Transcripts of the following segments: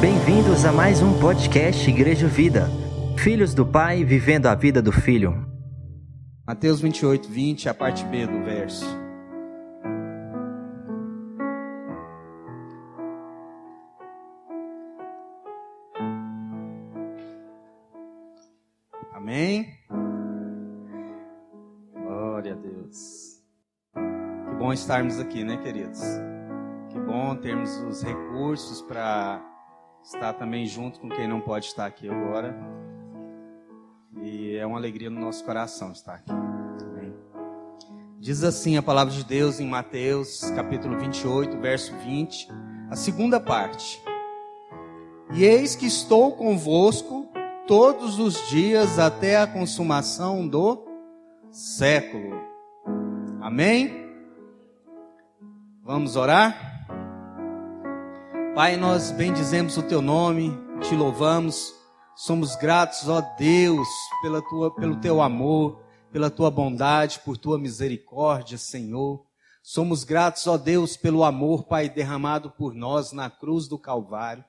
Bem-vindos a mais um podcast Igreja Vida. Filhos do Pai vivendo a vida do Filho. Mateus 28, 20, a parte B do verso. Bom estarmos aqui, né, queridos? Que bom termos os recursos para estar também junto com quem não pode estar aqui agora. E é uma alegria no nosso coração estar aqui. Amém. Diz assim a palavra de Deus em Mateus, capítulo 28, verso 20, a segunda parte. E eis que estou convosco todos os dias até a consumação do século. Amém? Vamos orar? Pai, nós bendizemos o teu nome, te louvamos, somos gratos, ó Deus, pela tua, pelo teu amor, pela tua bondade, por tua misericórdia, Senhor. Somos gratos, ó Deus, pelo amor, Pai, derramado por nós na cruz do Calvário.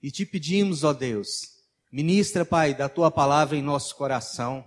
E te pedimos, ó Deus, ministra, Pai, da tua palavra em nosso coração.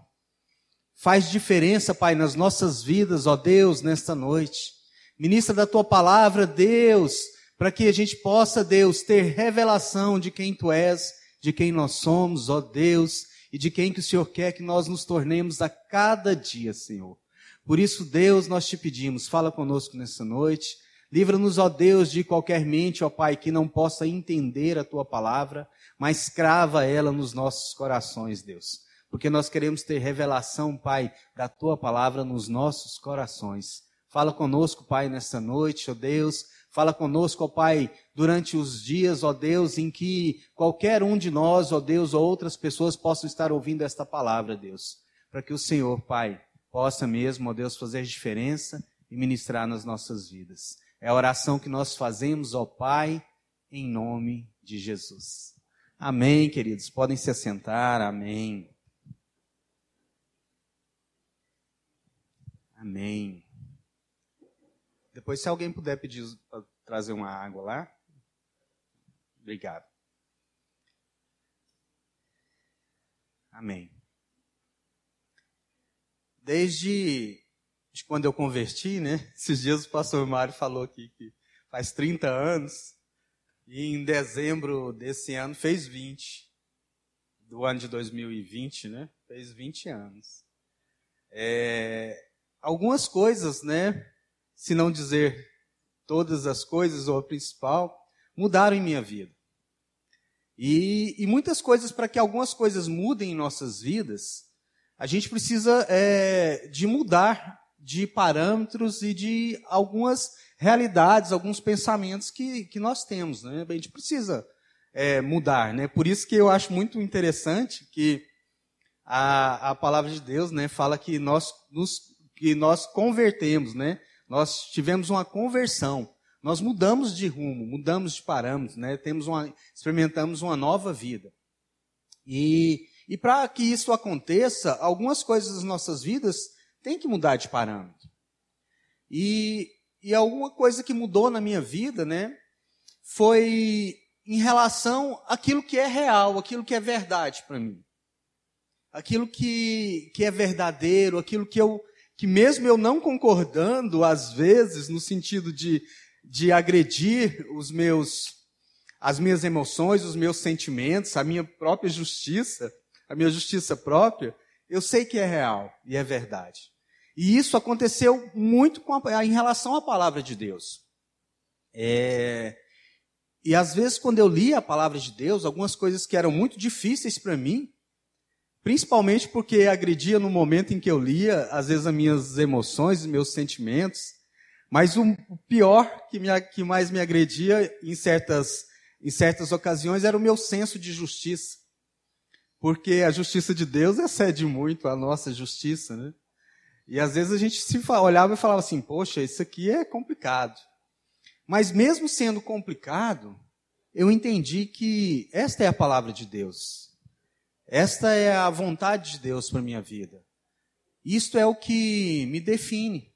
Faz diferença, Pai, nas nossas vidas, ó Deus, nesta noite. Ministra da tua palavra, Deus, para que a gente possa, Deus, ter revelação de quem tu és, de quem nós somos, ó Deus, e de quem que o Senhor quer que nós nos tornemos a cada dia, Senhor. Por isso, Deus, nós te pedimos, fala conosco nessa noite. Livra-nos, ó Deus, de qualquer mente, ó Pai, que não possa entender a tua palavra, mas crava ela nos nossos corações, Deus. Porque nós queremos ter revelação, Pai, da tua palavra nos nossos corações. Fala conosco, Pai, nessa noite, ó Deus. Fala conosco, ó Pai, durante os dias, ó Deus, em que qualquer um de nós, ó Deus, ou outras pessoas possam estar ouvindo esta palavra, Deus. Para que o Senhor, Pai, possa mesmo, ó Deus, fazer diferença e ministrar nas nossas vidas. É a oração que nós fazemos, ó Pai, em nome de Jesus. Amém, queridos. Podem se assentar. Amém. Amém. Depois, se alguém puder pedir para trazer uma água lá. Obrigado. Amém. Desde de quando eu converti, né? Esses dias o pastor Mário falou aqui que faz 30 anos. E em dezembro desse ano fez 20. Do ano de 2020, né? Fez 20 anos. É, algumas coisas, né? Se não dizer todas as coisas ou a principal, mudaram em minha vida. E, e muitas coisas, para que algumas coisas mudem em nossas vidas, a gente precisa é, de mudar de parâmetros e de algumas realidades, alguns pensamentos que, que nós temos. Né? A gente precisa é, mudar. Né? Por isso que eu acho muito interessante que a, a palavra de Deus né, fala que nós, nos, que nós convertemos, né? Nós tivemos uma conversão. Nós mudamos de rumo, mudamos de parâmetros, né? Temos uma, experimentamos uma nova vida. E, e para que isso aconteça, algumas coisas das nossas vidas têm que mudar de parâmetro. E, e alguma coisa que mudou na minha vida, né? Foi em relação àquilo que é real, aquilo que é verdade para mim. Aquilo que, que é verdadeiro, aquilo que eu que mesmo eu não concordando, às vezes, no sentido de, de agredir os meus, as minhas emoções, os meus sentimentos, a minha própria justiça, a minha justiça própria, eu sei que é real e é verdade. E isso aconteceu muito a, em relação à palavra de Deus. É, e às vezes, quando eu li a palavra de Deus, algumas coisas que eram muito difíceis para mim, Principalmente porque agredia no momento em que eu lia, às vezes, as minhas emoções, meus sentimentos. Mas o pior que, me, que mais me agredia em certas, em certas ocasiões era o meu senso de justiça. Porque a justiça de Deus excede muito a nossa justiça, né? E às vezes a gente se olhava e falava assim: poxa, isso aqui é complicado. Mas mesmo sendo complicado, eu entendi que esta é a palavra de Deus. Esta é a vontade de Deus para minha vida. Isto é o que me define.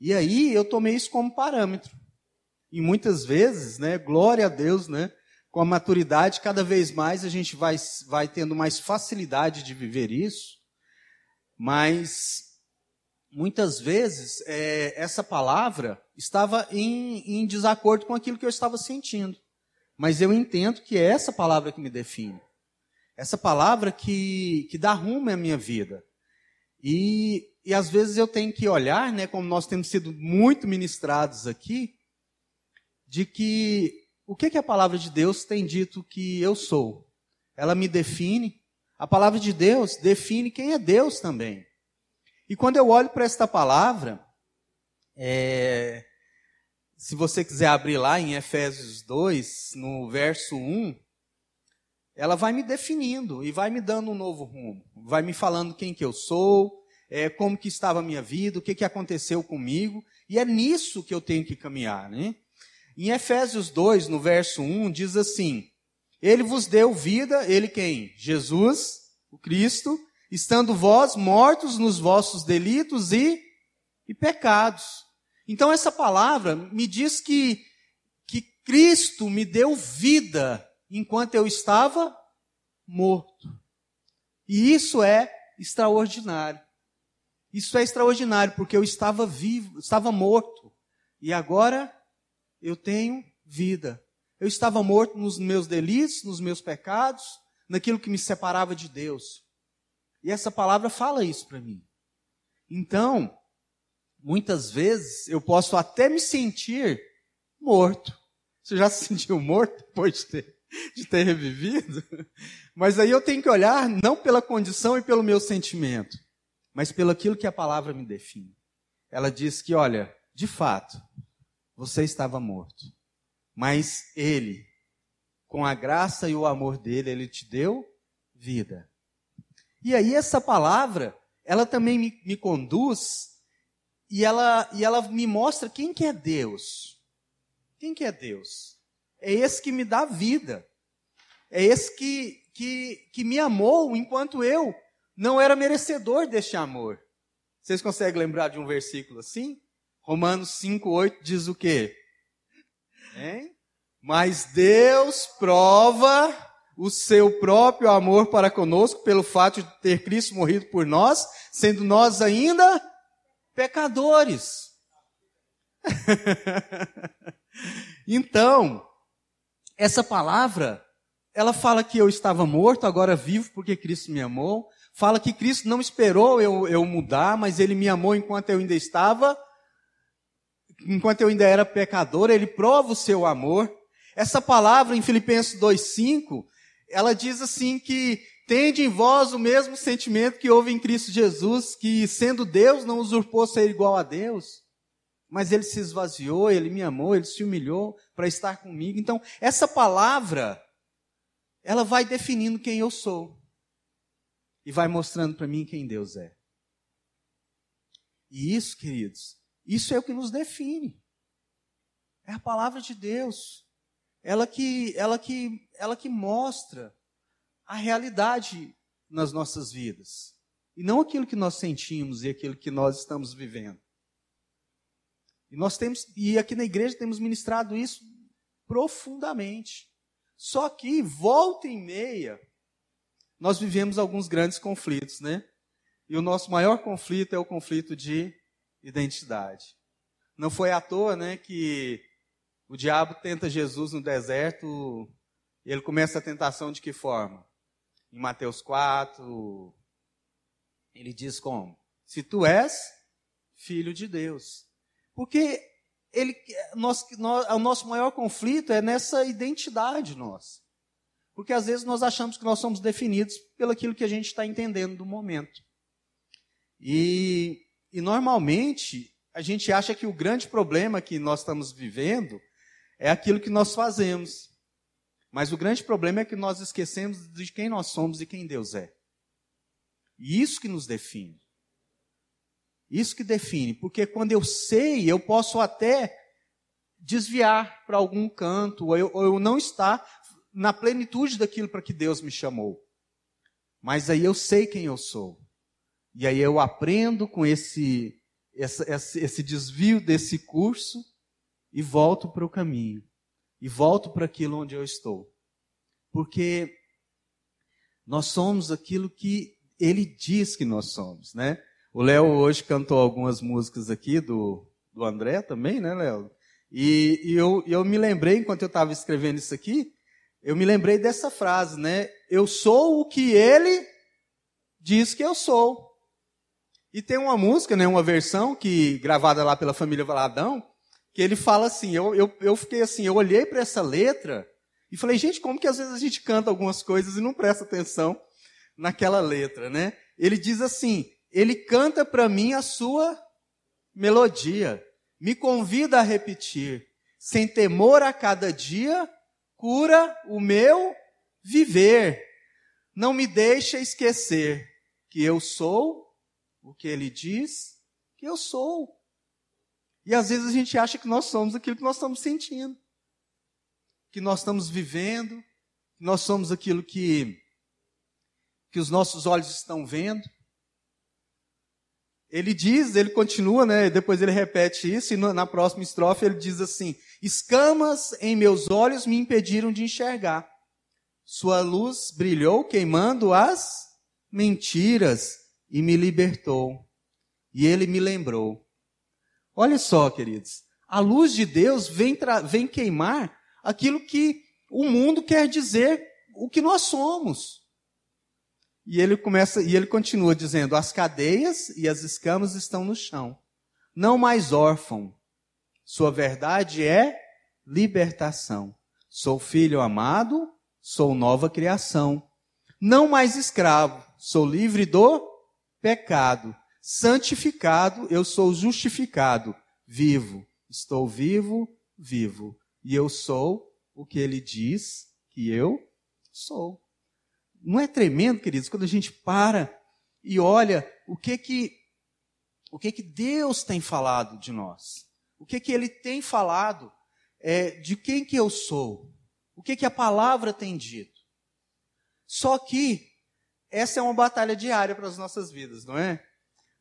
E aí eu tomei isso como parâmetro. E muitas vezes, né, glória a Deus, né, com a maturidade, cada vez mais a gente vai, vai tendo mais facilidade de viver isso. Mas muitas vezes é, essa palavra estava em, em desacordo com aquilo que eu estava sentindo. Mas eu entendo que é essa palavra que me define. Essa palavra que, que dá rumo à minha vida. E, e às vezes eu tenho que olhar, né, como nós temos sido muito ministrados aqui, de que o que, que a palavra de Deus tem dito que eu sou? Ela me define. A palavra de Deus define quem é Deus também. E quando eu olho para esta palavra, é, se você quiser abrir lá em Efésios 2, no verso 1, ela vai me definindo e vai me dando um novo rumo. Vai me falando quem que eu sou, é, como que estava a minha vida, o que, que aconteceu comigo. E é nisso que eu tenho que caminhar, né? Em Efésios 2, no verso 1, diz assim: Ele vos deu vida, ele quem? Jesus, o Cristo, estando vós mortos nos vossos delitos e, e pecados. Então essa palavra me diz que, que Cristo me deu vida enquanto eu estava morto. E isso é extraordinário. Isso é extraordinário, porque eu estava vivo, estava morto. E agora eu tenho vida. Eu estava morto nos meus delitos, nos meus pecados, naquilo que me separava de Deus. E essa palavra fala isso para mim. Então, muitas vezes eu posso até me sentir morto. Você já se sentiu morto depois de ter de ter revivido. Mas aí eu tenho que olhar não pela condição e pelo meu sentimento, mas pelo aquilo que a palavra me define. Ela diz que, olha, de fato, você estava morto, mas ele, com a graça e o amor dele, ele te deu vida. E aí essa palavra, ela também me, me conduz e ela, e ela me mostra quem que é Deus. Quem que é Deus? É esse que me dá vida. É esse que, que, que me amou enquanto eu não era merecedor deste amor. Vocês conseguem lembrar de um versículo assim? Romanos 5,8 diz o quê? Hein? Mas Deus prova o seu próprio amor para conosco pelo fato de ter Cristo morrido por nós, sendo nós ainda pecadores. então, essa palavra, ela fala que eu estava morto, agora vivo porque Cristo me amou. Fala que Cristo não esperou eu, eu mudar, mas Ele me amou enquanto eu ainda estava, enquanto eu ainda era pecador, Ele prova o seu amor. Essa palavra em Filipenses 2,5, ela diz assim que tende em vós o mesmo sentimento que houve em Cristo Jesus, que sendo Deus não usurpou ser igual a Deus mas ele se esvaziou, ele me amou, ele se humilhou para estar comigo. Então, essa palavra, ela vai definindo quem eu sou e vai mostrando para mim quem Deus é. E isso, queridos, isso é o que nos define. É a palavra de Deus. Ela que, ela que, ela que mostra a realidade nas nossas vidas. E não aquilo que nós sentimos e aquilo que nós estamos vivendo. E nós temos, e aqui na igreja temos ministrado isso profundamente. Só que, volta e meia, nós vivemos alguns grandes conflitos, né? E o nosso maior conflito é o conflito de identidade. Não foi à toa, né, que o diabo tenta Jesus no deserto, e ele começa a tentação de que forma? Em Mateus 4, ele diz como? Se tu és filho de Deus. Porque ele, nós, nós, o nosso maior conflito é nessa identidade nossa. Porque às vezes nós achamos que nós somos definidos pelo aquilo que a gente está entendendo do momento. E, e normalmente a gente acha que o grande problema que nós estamos vivendo é aquilo que nós fazemos. Mas o grande problema é que nós esquecemos de quem nós somos e quem Deus é. E isso que nos define. Isso que define, porque quando eu sei, eu posso até desviar para algum canto, ou eu, ou eu não estar na plenitude daquilo para que Deus me chamou. Mas aí eu sei quem eu sou. E aí eu aprendo com esse essa, esse desvio desse curso e volto para o caminho. E volto para aquilo onde eu estou. Porque nós somos aquilo que ele diz que nós somos, né? O Léo hoje cantou algumas músicas aqui do, do André também, né, Léo? E, e eu, eu me lembrei, enquanto eu estava escrevendo isso aqui, eu me lembrei dessa frase, né? Eu sou o que ele diz que eu sou. E tem uma música, né, uma versão que gravada lá pela família Valadão, que ele fala assim, eu, eu, eu fiquei assim, eu olhei para essa letra e falei, gente, como que às vezes a gente canta algumas coisas e não presta atenção naquela letra, né? Ele diz assim, ele canta para mim a sua melodia, me convida a repetir, sem temor a cada dia, cura o meu viver. Não me deixa esquecer que eu sou o que ele diz que eu sou. E às vezes a gente acha que nós somos aquilo que nós estamos sentindo, que nós estamos vivendo, que nós somos aquilo que, que os nossos olhos estão vendo. Ele diz, ele continua, né? Depois ele repete isso, e na próxima estrofe ele diz assim: Escamas em meus olhos me impediram de enxergar. Sua luz brilhou, queimando as mentiras e me libertou. E ele me lembrou. Olha só, queridos, a luz de Deus vem, vem queimar aquilo que o mundo quer dizer o que nós somos. E ele começa e ele continua dizendo: as cadeias e as escamas estão no chão. Não mais órfão. Sua verdade é libertação. Sou filho amado, sou nova criação. Não mais escravo, sou livre do pecado. Santificado, eu sou justificado. Vivo, estou vivo, vivo. E eu sou o que ele diz que eu sou. Não é tremendo, queridos, quando a gente para e olha o que que o que que Deus tem falado de nós? O que que ele tem falado é, de quem que eu sou? O que que a palavra tem dito? Só que essa é uma batalha diária para as nossas vidas, não é?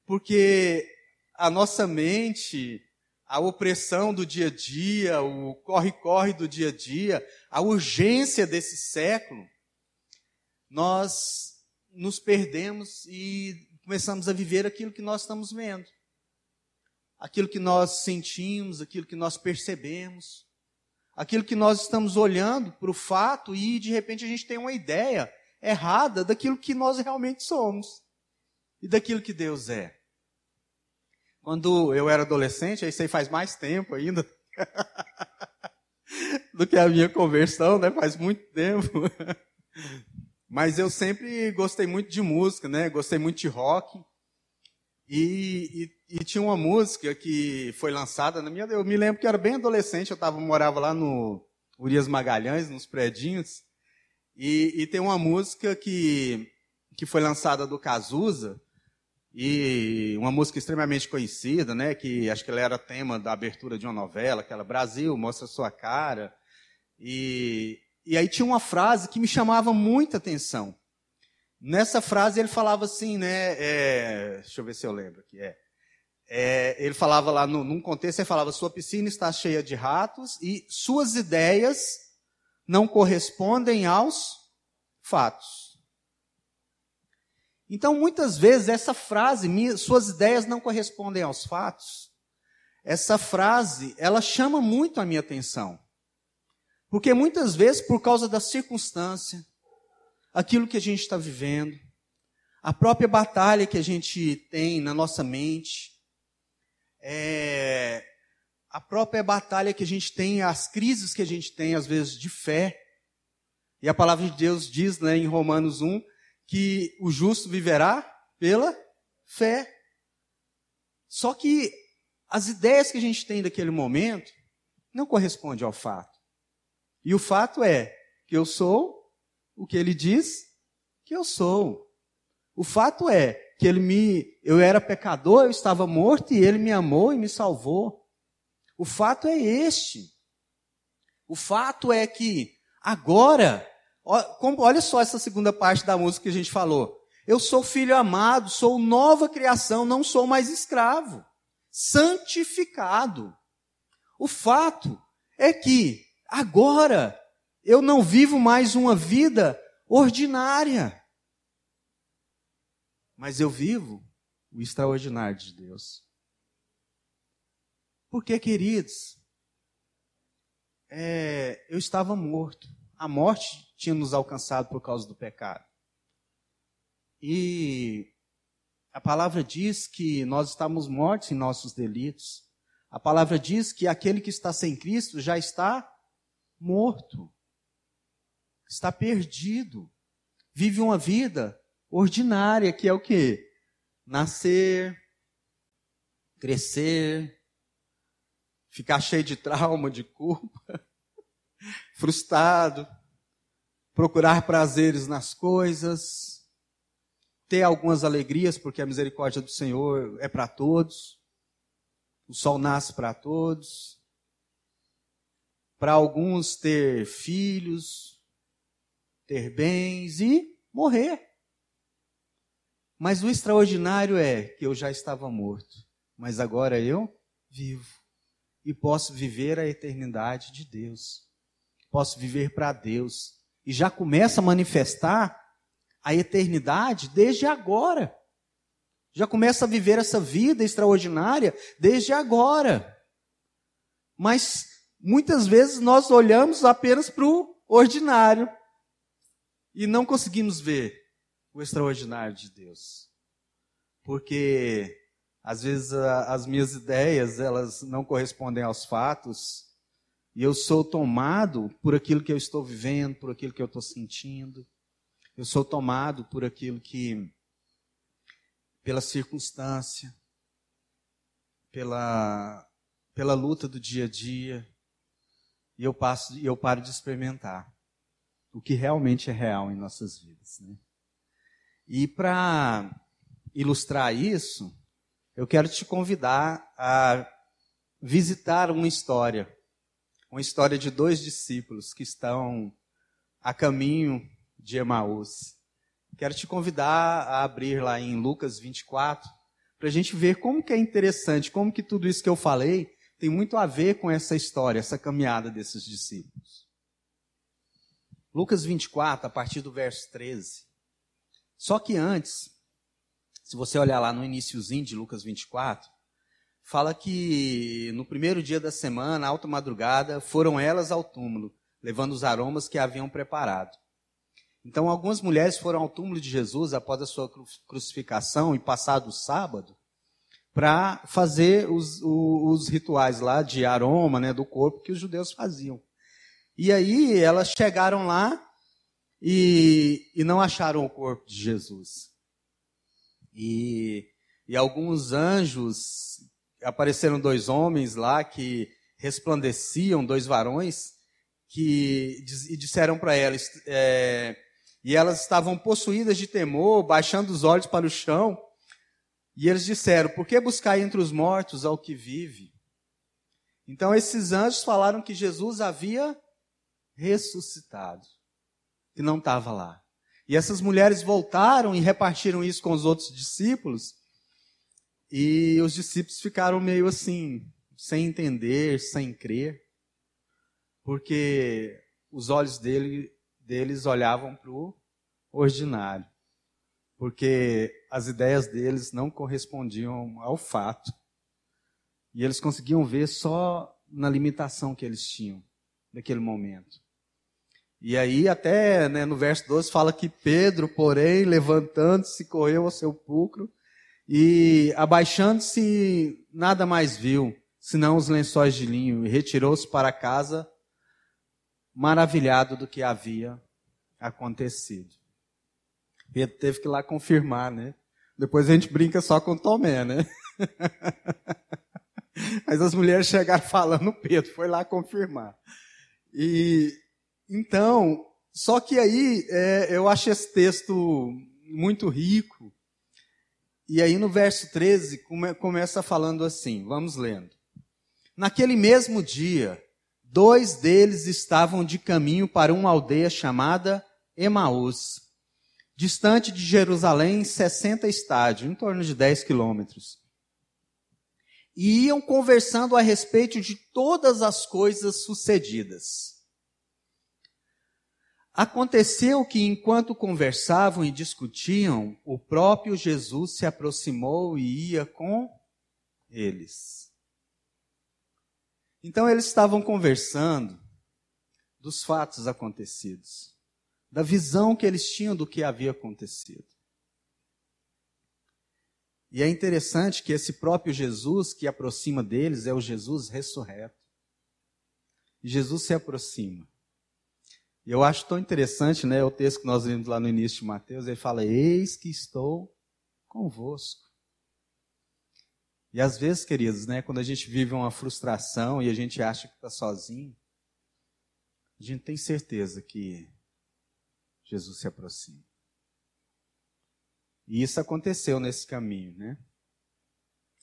Porque a nossa mente, a opressão do dia a dia, o corre-corre do dia a dia, a urgência desse século, nós nos perdemos e começamos a viver aquilo que nós estamos vendo. Aquilo que nós sentimos, aquilo que nós percebemos, aquilo que nós estamos olhando para o fato e de repente a gente tem uma ideia errada daquilo que nós realmente somos e daquilo que Deus é. Quando eu era adolescente, aí faz mais tempo ainda do que a minha conversão, né? Faz muito tempo. Mas eu sempre gostei muito de música, né? Gostei muito de rock. E, e, e, tinha uma música que foi lançada na minha. Eu me lembro que era bem adolescente, eu tava, morava lá no Urias Magalhães, nos predinhos. E, e, tem uma música que, que foi lançada do Cazuza, e uma música extremamente conhecida, né? Que acho que ela era tema da abertura de uma novela, aquela Brasil, mostra sua cara. E, e aí tinha uma frase que me chamava muita atenção. Nessa frase ele falava assim, né? É, deixa eu ver se eu lembro aqui. É, é, ele falava lá, no, num contexto, ele falava: sua piscina está cheia de ratos e suas ideias não correspondem aos fatos. Então, muitas vezes, essa frase, suas ideias não correspondem aos fatos, essa frase, ela chama muito a minha atenção. Porque muitas vezes, por causa da circunstância, aquilo que a gente está vivendo, a própria batalha que a gente tem na nossa mente, é, a própria batalha que a gente tem, as crises que a gente tem, às vezes, de fé. E a palavra de Deus diz né, em Romanos 1 que o justo viverá pela fé. Só que as ideias que a gente tem daquele momento não correspondem ao fato. E o fato é que eu sou o que ele diz que eu sou. O fato é que ele me, eu era pecador, eu estava morto e ele me amou e me salvou. O fato é este. O fato é que agora, olha só essa segunda parte da música que a gente falou. Eu sou filho amado, sou nova criação, não sou mais escravo. santificado. O fato é que agora eu não vivo mais uma vida ordinária, mas eu vivo o extraordinário de Deus. Porque, queridos, é, eu estava morto. A morte tinha nos alcançado por causa do pecado. E a palavra diz que nós estamos mortos em nossos delitos. A palavra diz que aquele que está sem Cristo já está morto. Está perdido. Vive uma vida ordinária, que é o quê? Nascer, crescer, ficar cheio de trauma, de culpa, frustrado, procurar prazeres nas coisas, ter algumas alegrias, porque a misericórdia do Senhor é para todos. O sol nasce para todos. Para alguns ter filhos, ter bens e morrer. Mas o extraordinário é que eu já estava morto, mas agora eu vivo e posso viver a eternidade de Deus. Posso viver para Deus e já começa a manifestar a eternidade desde agora. Já começa a viver essa vida extraordinária desde agora. Mas muitas vezes nós olhamos apenas para o ordinário e não conseguimos ver o extraordinário de Deus. Porque às vezes as minhas ideias, elas não correspondem aos fatos, e eu sou tomado por aquilo que eu estou vivendo, por aquilo que eu estou sentindo. Eu sou tomado por aquilo que, pela circunstância, pela, pela luta do dia a dia, e eu passo, eu paro de experimentar o que realmente é real em nossas vidas, né? E para ilustrar isso, eu quero te convidar a visitar uma história, uma história de dois discípulos que estão a caminho de Emaús. Quero te convidar a abrir lá em Lucas 24, para a gente ver como que é interessante, como que tudo isso que eu falei tem muito a ver com essa história, essa caminhada desses discípulos. Lucas 24, a partir do verso 13. Só que antes, se você olhar lá no iníciozinho de Lucas 24, fala que no primeiro dia da semana, alta madrugada, foram elas ao túmulo, levando os aromas que haviam preparado. Então, algumas mulheres foram ao túmulo de Jesus após a sua crucificação e passado o sábado para fazer os, os, rituais lá de aroma né, do corpo que os judeus faziam. E aí elas chegaram lá e, e não acharam o corpo de Jesus. E, e alguns anjos, apareceram dois homens lá que resplandeciam, dois varões, que e disseram para elas, é, e elas estavam possuídas de temor, baixando os olhos para o chão. E eles disseram: Por que buscar entre os mortos ao que vive? Então esses anjos falaram que Jesus havia ressuscitado, que não estava lá. E essas mulheres voltaram e repartiram isso com os outros discípulos. E os discípulos ficaram meio assim, sem entender, sem crer, porque os olhos dele deles olhavam para o ordinário, porque as ideias deles não correspondiam ao fato. E eles conseguiam ver só na limitação que eles tinham naquele momento. E aí, até né, no verso 12, fala que Pedro, porém, levantando-se, correu ao sepulcro e, abaixando-se, nada mais viu, senão os lençóis de linho, e retirou-se para casa maravilhado do que havia acontecido. Pedro teve que ir lá confirmar, né? Depois a gente brinca só com Tomé, né? Mas as mulheres chegaram falando, Pedro foi lá confirmar. E então, só que aí é, eu acho esse texto muito rico. E aí no verso 13 come, começa falando assim, vamos lendo. Naquele mesmo dia, Dois deles estavam de caminho para uma aldeia chamada Emaús, distante de Jerusalém 60 estádios, em torno de 10 quilômetros. e iam conversando a respeito de todas as coisas sucedidas. Aconteceu que, enquanto conversavam e discutiam, o próprio Jesus se aproximou e ia com eles. Então, eles estavam conversando dos fatos acontecidos, da visão que eles tinham do que havia acontecido. E é interessante que esse próprio Jesus que aproxima deles é o Jesus ressurreto. Jesus se aproxima. E eu acho tão interessante, né, o texto que nós lemos lá no início de Mateus, ele fala: "Eis que estou convosco". E às vezes, queridos, né, quando a gente vive uma frustração e a gente acha que está sozinho, a gente tem certeza que Jesus se aproxima. E isso aconteceu nesse caminho, né?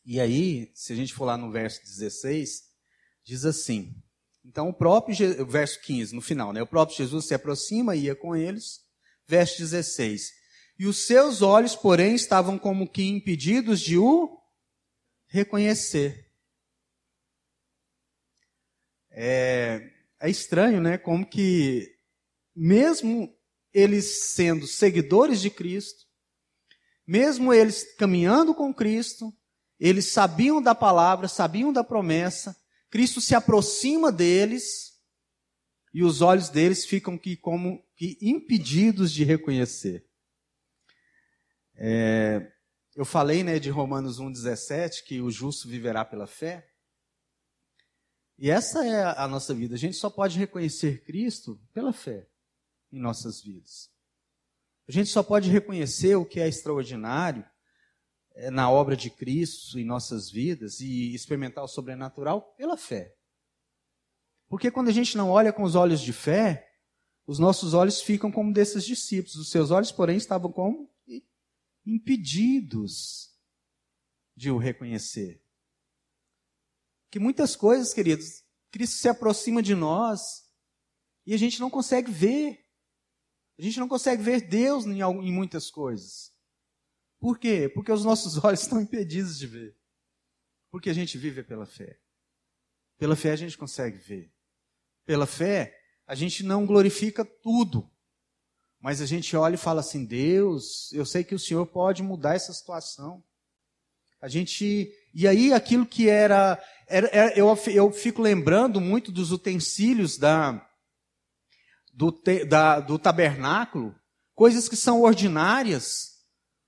E aí, se a gente for lá no verso 16, diz assim: então, o próprio, verso 15, no final, né? O próprio Jesus se aproxima e ia com eles. Verso 16. E os seus olhos, porém, estavam como que impedidos de o reconhecer. É, é estranho, né? Como que, mesmo eles sendo seguidores de Cristo, mesmo eles caminhando com Cristo, eles sabiam da palavra, sabiam da promessa, Cristo se aproxima deles e os olhos deles ficam que, como que impedidos de reconhecer. É, eu falei né, de Romanos 1,17 que o justo viverá pela fé. E essa é a nossa vida. A gente só pode reconhecer Cristo pela fé em nossas vidas. A gente só pode reconhecer o que é extraordinário é, na obra de Cristo em nossas vidas e experimentar o sobrenatural pela fé. Porque quando a gente não olha com os olhos de fé, os nossos olhos ficam como desses discípulos. Os seus olhos, porém, estavam como impedidos de o reconhecer. Que muitas coisas, queridos, Cristo se aproxima de nós e a gente não consegue ver. A gente não consegue ver Deus em, em muitas coisas. Por quê? Porque os nossos olhos estão impedidos de ver. Porque a gente vive pela fé. Pela fé a gente consegue ver. Pela fé, a gente não glorifica tudo. Mas a gente olha e fala assim: Deus, eu sei que o Senhor pode mudar essa situação. A gente. E aí, aquilo que era. era, era eu, eu fico lembrando muito dos utensílios da, do, da, do tabernáculo, coisas que são ordinárias,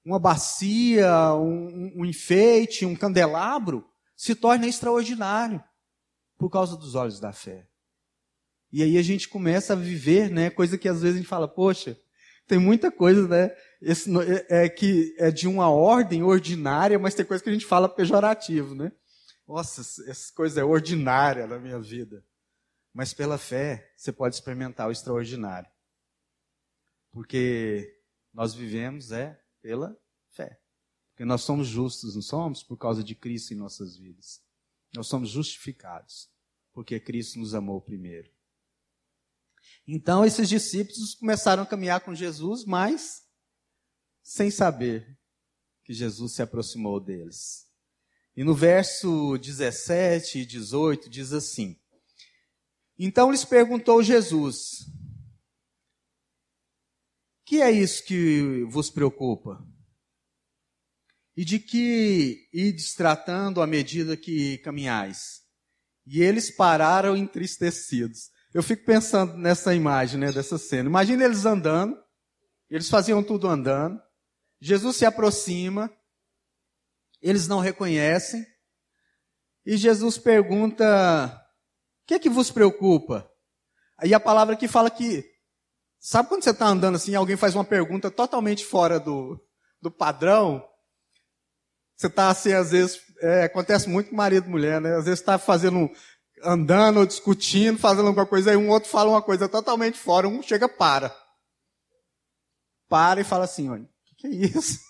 uma bacia, um, um enfeite, um candelabro, se torna extraordinário por causa dos olhos da fé. E aí a gente começa a viver, né, coisa que às vezes a gente fala, poxa, tem muita coisa, né, esse, é, é, que é de uma ordem ordinária, mas tem coisa que a gente fala pejorativo, né? Nossa, essa coisa é ordinária na minha vida. Mas pela fé, você pode experimentar o extraordinário. Porque nós vivemos é pela fé. Porque nós somos justos, não somos? Por causa de Cristo em nossas vidas. Nós somos justificados. Porque Cristo nos amou primeiro. Então, esses discípulos começaram a caminhar com Jesus, mas sem saber que Jesus se aproximou deles. E no verso 17 e 18 diz assim: Então lhes perguntou Jesus: que é isso que vos preocupa? E de que ides tratando à medida que caminhais? E eles pararam entristecidos. Eu fico pensando nessa imagem, né, dessa cena. Imagina eles andando, eles faziam tudo andando. Jesus se aproxima, eles não reconhecem. E Jesus pergunta: que é que vos preocupa? Aí a palavra que fala que Sabe quando você está andando assim, alguém faz uma pergunta totalmente fora do, do padrão? Você está assim, às vezes, é, acontece muito com marido e mulher, né? Às vezes está fazendo, andando, discutindo, fazendo alguma coisa, aí um outro fala uma coisa totalmente fora, um chega para. Para e fala assim, olha, o que, que é isso?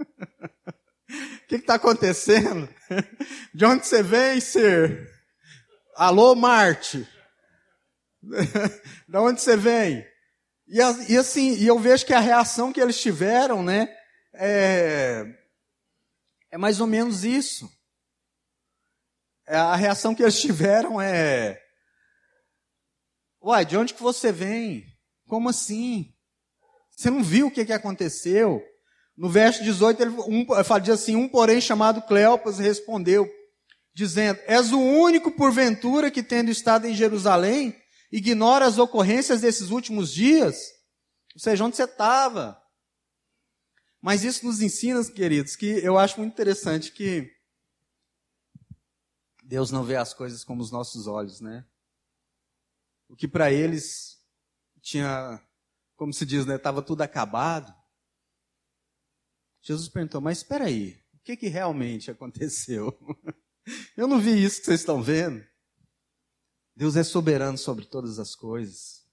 O que está acontecendo? De onde você vem, ser? Alô, Marte? De onde você vem? E, e, assim, e eu vejo que a reação que eles tiveram, né, é, é mais ou menos isso. é, a reação que eles tiveram é: Uai, de onde que você vem? Como assim? Você não viu o que, que aconteceu? No verso 18, ele um, fala, diz assim: Um, porém, chamado Cleopas, respondeu, dizendo: És o único, porventura, que tendo estado em Jerusalém, ignora as ocorrências desses últimos dias? Ou seja, onde você estava? Mas isso nos ensina, queridos, que eu acho muito interessante que Deus não vê as coisas como os nossos olhos, né? O que para eles tinha, como se diz, né, estava tudo acabado. Jesus perguntou: "Mas espera aí, o que que realmente aconteceu? Eu não vi isso que vocês estão vendo. Deus é soberano sobre todas as coisas.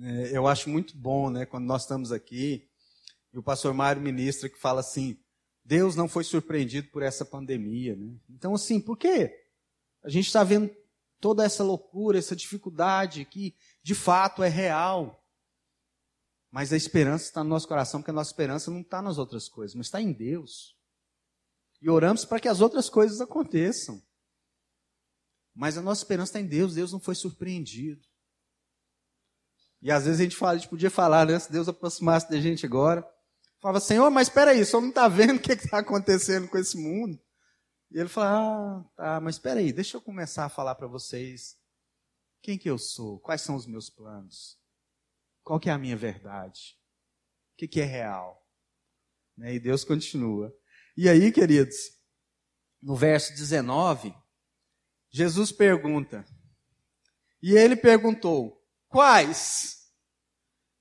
É, eu acho muito bom, né, quando nós estamos aqui e o pastor Mário ministra que fala assim: Deus não foi surpreendido por essa pandemia. Né? Então, assim, por quê? A gente está vendo toda essa loucura, essa dificuldade que de fato é real. Mas a esperança está no nosso coração, porque a nossa esperança não está nas outras coisas, mas está em Deus. E oramos para que as outras coisas aconteçam. Mas a nossa esperança está em Deus, Deus não foi surpreendido. E às vezes a gente, fala, a gente podia falar, né? Se Deus aproximasse da gente agora, falava, Senhor, mas espera aí, só não está vendo o que está acontecendo com esse mundo? E ele fala, ah, tá, mas espera aí, deixa eu começar a falar para vocês quem que eu sou, quais são os meus planos, qual que é a minha verdade, o que, que é real. Né? E Deus continua. E aí, queridos, no verso 19, Jesus pergunta, e ele perguntou, quais?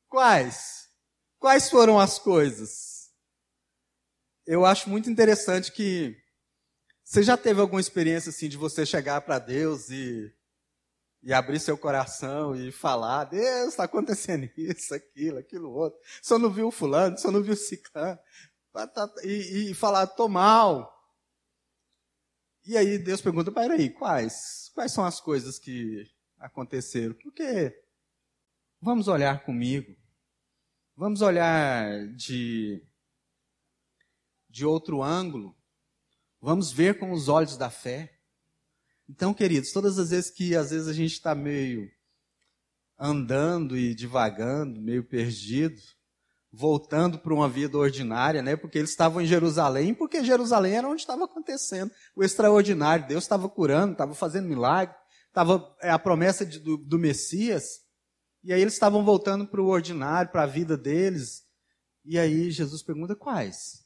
Quais? Quais foram as coisas? Eu acho muito interessante que você já teve alguma experiência assim de você chegar para Deus e, e abrir seu coração e falar: Deus, está acontecendo isso, aquilo, aquilo outro. Só não viu fulano, só não viu ciclano. Tá, e, e falar: tô mal. E aí Deus pergunta: peraí, quais? Quais são as coisas que aconteceram? Porque vamos olhar comigo. Vamos olhar de, de outro ângulo. Vamos ver com os olhos da fé. Então, queridos, todas as vezes que às vezes a gente está meio andando e divagando, meio perdido, voltando para uma vida ordinária, né? Porque eles estavam em Jerusalém, porque Jerusalém era onde estava acontecendo o extraordinário. Deus estava curando, estava fazendo milagre, estava é, a promessa de, do, do Messias. E aí eles estavam voltando para o ordinário, para a vida deles. E aí Jesus pergunta quais?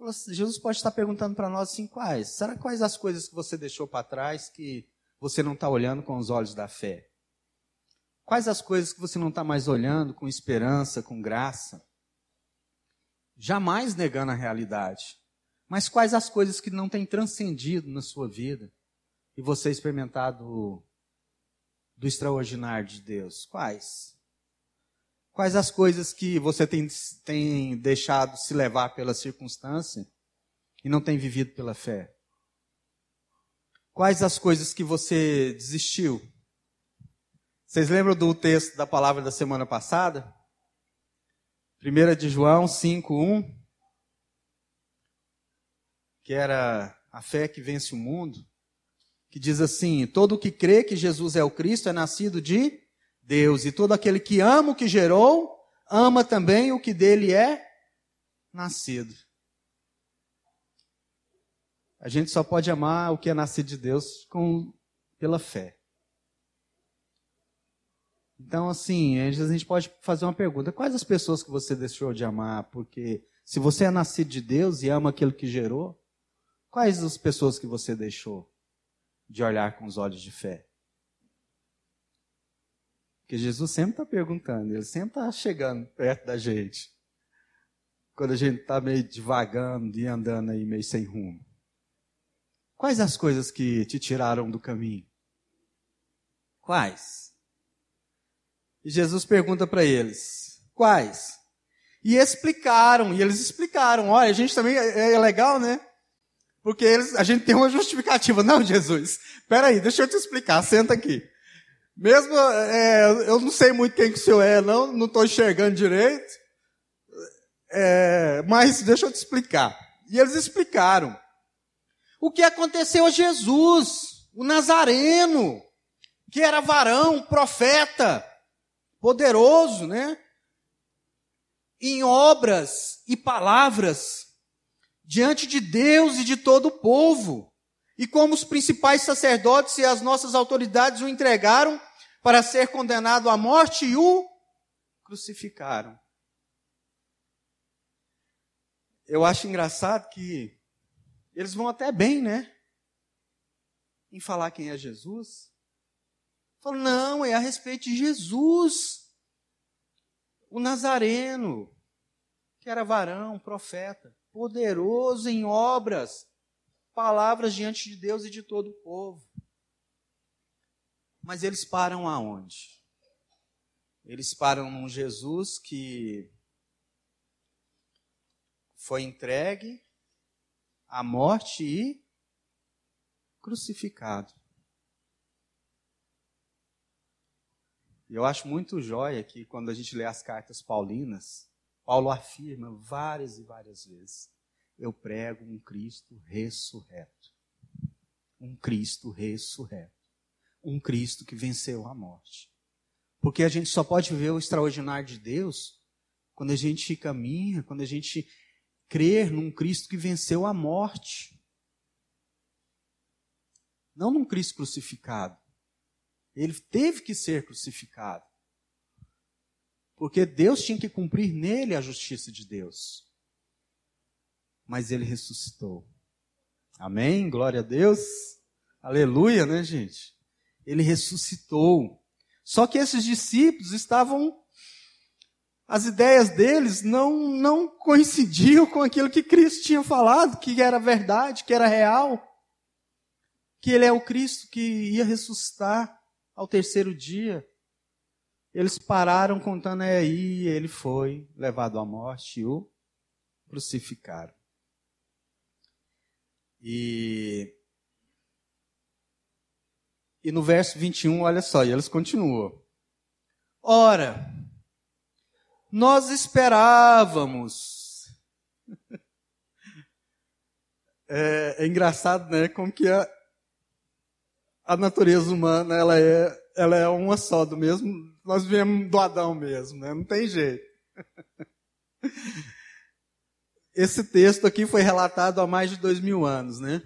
Assim, Jesus pode estar perguntando para nós assim, quais? Será quais as coisas que você deixou para trás que você não está olhando com os olhos da fé? Quais as coisas que você não está mais olhando com esperança, com graça? Jamais negando a realidade. Mas quais as coisas que não têm transcendido na sua vida e você experimentado do extraordinário de Deus? Quais? Quais as coisas que você tem, tem deixado se levar pela circunstância e não tem vivido pela fé? Quais as coisas que você desistiu? Vocês lembram do texto da palavra da semana passada? 1 de João 5:1, que era a fé que vence o mundo que diz assim: todo o que crê que Jesus é o Cristo é nascido de Deus, e todo aquele que ama o que gerou, ama também o que dele é nascido. A gente só pode amar o que é nascido de Deus com, pela fé. Então, assim, a gente pode fazer uma pergunta: quais as pessoas que você deixou de amar? Porque se você é nascido de Deus e ama aquilo que gerou, quais as pessoas que você deixou? de olhar com os olhos de fé. Porque Jesus sempre está perguntando, ele sempre está chegando perto da gente. Quando a gente está meio devagando e andando aí meio sem rumo. Quais as coisas que te tiraram do caminho? Quais? E Jesus pergunta para eles: quais? E explicaram, e eles explicaram. Olha, a gente também é, é legal, né? Porque eles, a gente tem uma justificativa. Não, Jesus, peraí, deixa eu te explicar, senta aqui. Mesmo, é, eu não sei muito quem que o senhor é, não, não estou enxergando direito, é, mas deixa eu te explicar. E eles explicaram. o que aconteceu a Jesus, o Nazareno, que era varão, profeta, poderoso, né? Em obras e palavras, diante de Deus e de todo o povo. E como os principais sacerdotes e as nossas autoridades o entregaram para ser condenado à morte e o crucificaram. Eu acho engraçado que eles vão até bem, né? Em falar quem é Jesus. Falam, não, é a respeito de Jesus, o Nazareno, que era varão, profeta, poderoso em obras, palavras diante de Deus e de todo o povo. Mas eles param aonde? Eles param num Jesus que foi entregue à morte e crucificado. E eu acho muito jóia que quando a gente lê as cartas paulinas, Paulo afirma várias e várias vezes: eu prego um Cristo ressurreto. Um Cristo ressurreto. Um Cristo que venceu a morte. Porque a gente só pode ver o extraordinário de Deus quando a gente caminha, quando a gente crer num Cristo que venceu a morte. Não num Cristo crucificado. Ele teve que ser crucificado. Porque Deus tinha que cumprir nele a justiça de Deus. Mas ele ressuscitou. Amém? Glória a Deus. Aleluia, né, gente? Ele ressuscitou. Só que esses discípulos estavam as ideias deles não, não coincidiam com aquilo que Cristo tinha falado, que era verdade, que era real, que Ele é o Cristo que ia ressuscitar ao terceiro dia. Eles pararam contando é aí, ele foi levado à morte e o crucificaram. E, e no verso 21, olha só, e eles continuam. Ora, nós esperávamos. É, é, engraçado, né? Como que a, a natureza humana ela é, ela é uma só, do mesmo. Nós viemos do Adão mesmo, né? Não tem jeito. Esse texto aqui foi relatado há mais de dois mil anos, né?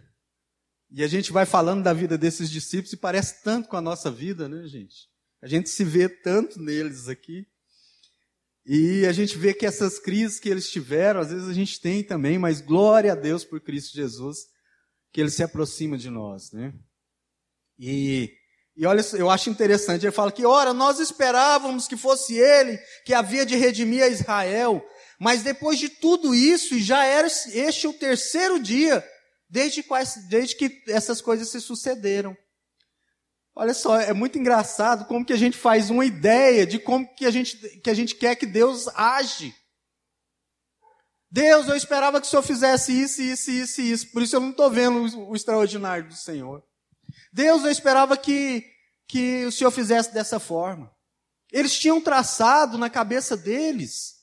E a gente vai falando da vida desses discípulos e parece tanto com a nossa vida, né, gente? A gente se vê tanto neles aqui. E a gente vê que essas crises que eles tiveram, às vezes a gente tem também, mas glória a Deus por Cristo Jesus, que ele se aproxima de nós, né? E, e olha, eu acho interessante, ele fala que, ora, nós esperávamos que fosse ele que havia de redimir a Israel, mas depois de tudo isso, e já era este o terceiro dia, desde, quais, desde que essas coisas se sucederam. Olha só, é muito engraçado como que a gente faz uma ideia de como que a gente, que a gente quer que Deus age. Deus, eu esperava que o Senhor fizesse isso, isso, isso, isso. Por isso eu não estou vendo o, o extraordinário do Senhor. Deus, eu esperava que, que o Senhor fizesse dessa forma. Eles tinham traçado na cabeça deles.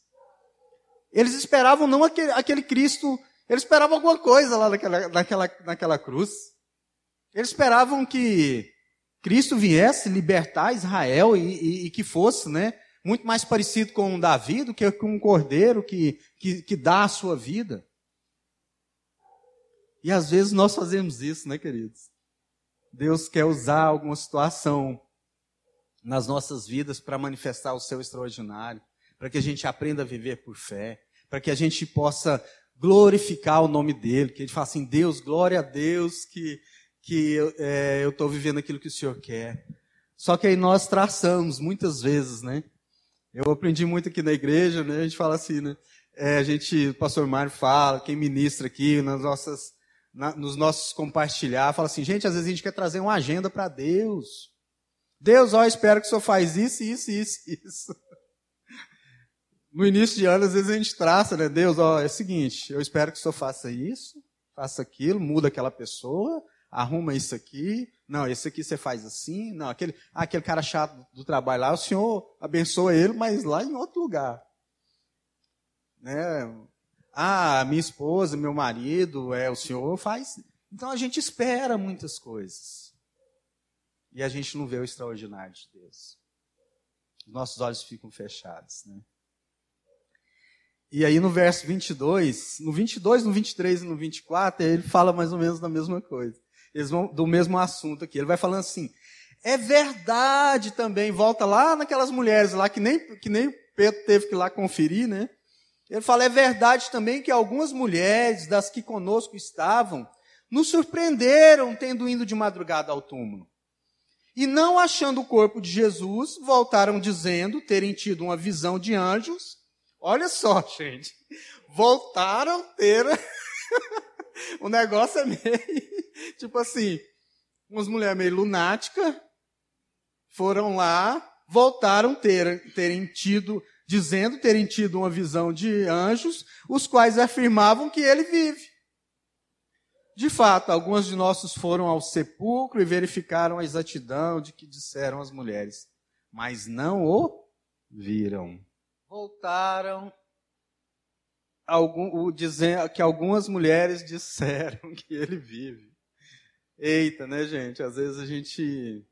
Eles esperavam não aquele, aquele Cristo, eles esperavam alguma coisa lá naquela, naquela, naquela cruz. Eles esperavam que Cristo viesse libertar Israel e, e, e, que fosse, né, muito mais parecido com Davi do que com um cordeiro que, que, que dá a sua vida. E às vezes nós fazemos isso, né, queridos? Deus quer usar alguma situação nas nossas vidas para manifestar o seu extraordinário, para que a gente aprenda a viver por fé, para que a gente possa glorificar o nome dele, que a gente fale assim, Deus, glória a Deus, que que é, eu estou vivendo aquilo que o Senhor quer. Só que aí nós traçamos muitas vezes, né? Eu aprendi muito aqui na igreja, né? A gente fala assim, né? É, a gente, o pastor Mário fala, quem ministra aqui nas nossas, na, nos nossos compartilhar, fala assim, gente, às vezes a gente quer trazer uma agenda para Deus. Deus, ó, espero que o Senhor faz isso, isso, isso, isso. No início de ano, às vezes a gente traça, né? Deus, ó, é o seguinte, eu espero que o Senhor faça isso, faça aquilo, muda aquela pessoa, arruma isso aqui, não, esse aqui você faz assim, não, aquele, ah, aquele cara chato do trabalho lá, o senhor abençoa ele, mas lá em outro lugar. Né? Ah, minha esposa, meu marido, é o senhor faz. Então a gente espera muitas coisas. E a gente não vê o extraordinário de Deus. Nossos olhos ficam fechados, né? E aí no verso 22, no 22, no 23 e no 24, ele fala mais ou menos da mesma coisa. Eles vão do mesmo assunto aqui. Ele vai falando assim: "É verdade também, volta lá naquelas mulheres lá que nem que nem Pedro teve que ir lá conferir, né? Ele fala: "É verdade também que algumas mulheres das que conosco estavam nos surpreenderam tendo ido de madrugada ao túmulo. E não achando o corpo de Jesus, voltaram dizendo terem tido uma visão de anjos Olha só, gente. Voltaram ter. o negócio é meio. Tipo assim. Umas mulheres meio lunáticas foram lá, voltaram ter, terem tido, dizendo terem tido uma visão de anjos, os quais afirmavam que ele vive. De fato, algumas de nossos foram ao sepulcro e verificaram a exatidão de que disseram as mulheres, mas não o viram voltaram algum, o, que algumas mulheres disseram que ele vive. Eita, né, gente? Às vezes a gente.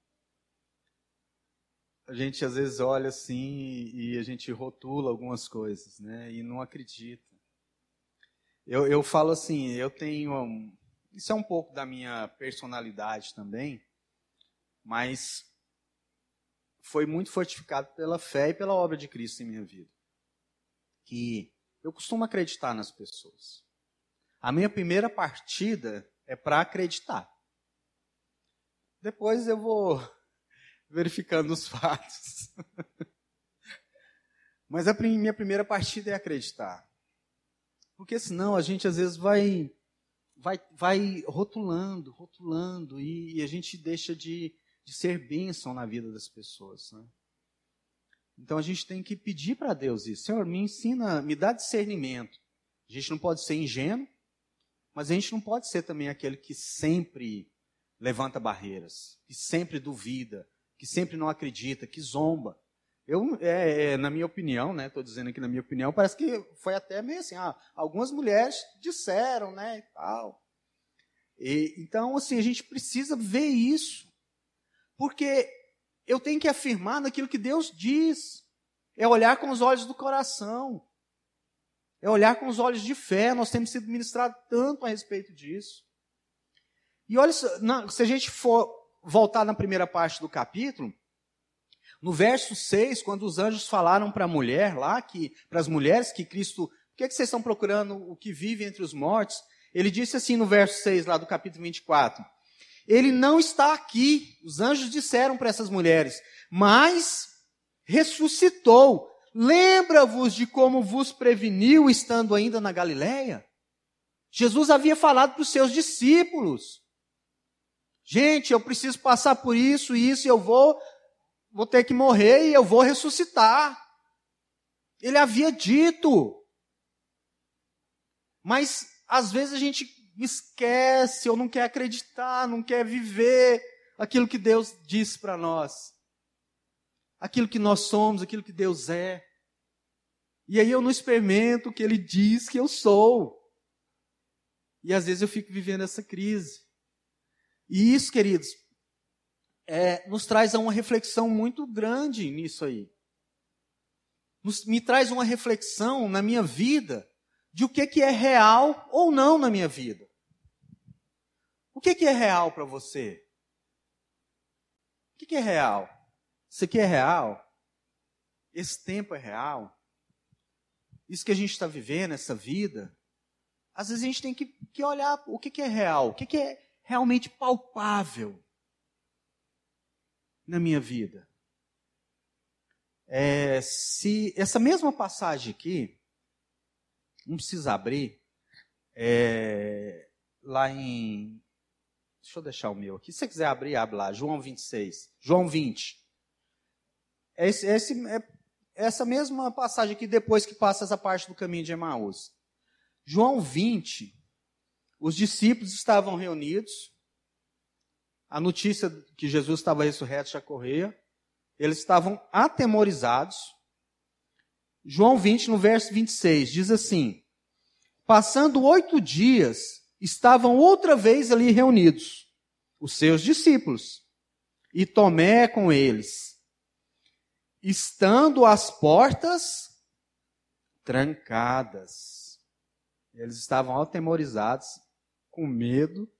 A gente às vezes olha assim e a gente rotula algumas coisas, né? E não acredita. Eu, eu falo assim, eu tenho. Um, isso é um pouco da minha personalidade também, mas foi muito fortificado pela fé e pela obra de Cristo em minha vida. Que eu costumo acreditar nas pessoas. A minha primeira partida é para acreditar. Depois eu vou verificando os fatos. Mas a minha primeira partida é acreditar. Porque senão a gente às vezes vai vai, vai rotulando, rotulando, e, e a gente deixa de de ser bênção na vida das pessoas. Né? Então a gente tem que pedir para Deus isso. Senhor, me ensina, me dá discernimento. A gente não pode ser ingênuo, mas a gente não pode ser também aquele que sempre levanta barreiras, que sempre duvida, que sempre não acredita, que zomba. Eu, é, é, na minha opinião, né? Estou dizendo aqui na minha opinião, parece que foi até meio assim. Ah, algumas mulheres disseram, né, e tal. E, então, assim, a gente precisa ver isso. Porque eu tenho que afirmar naquilo que Deus diz. É olhar com os olhos do coração. É olhar com os olhos de fé. Nós temos sido ministrados tanto a respeito disso. E olha, se a gente for voltar na primeira parte do capítulo, no verso 6, quando os anjos falaram para a mulher lá, que para as mulheres que Cristo, por que, que vocês estão procurando o que vive entre os mortos? Ele disse assim no verso 6 lá do capítulo 24: ele não está aqui. Os anjos disseram para essas mulheres, mas ressuscitou. Lembra-vos de como vos preveniu estando ainda na Galileia? Jesus havia falado para os seus discípulos. Gente, eu preciso passar por isso e isso, e eu vou, vou ter que morrer e eu vou ressuscitar. Ele havia dito. Mas às vezes a gente esquece ou não quer acreditar, não quer viver aquilo que Deus disse para nós. Aquilo que nós somos, aquilo que Deus é. E aí eu não experimento o que ele diz que eu sou. E às vezes eu fico vivendo essa crise. E isso, queridos, é, nos traz a uma reflexão muito grande nisso aí. Nos, me traz uma reflexão na minha vida de o que, que é real ou não na minha vida. O que, que é real para você? O que, que é real? Isso aqui é real? Esse tempo é real? Isso que a gente está vivendo, essa vida? Às vezes a gente tem que, que olhar o que, que é real, o que, que é realmente palpável na minha vida. É, se essa mesma passagem aqui, não precisa abrir. É, lá em. Deixa eu deixar o meu aqui. Se você quiser abrir, abre lá. João 26. João 20. Esse, esse, é, essa mesma passagem aqui, depois que passa essa parte do caminho de Emaús. João 20. Os discípulos estavam reunidos. A notícia que Jesus estava ressurreto já corria. Eles estavam atemorizados. João 20, no verso 26, diz assim: Passando oito dias, estavam outra vez ali reunidos, os seus discípulos, e Tomé com eles. Estando as portas trancadas. Eles estavam atemorizados, com medo,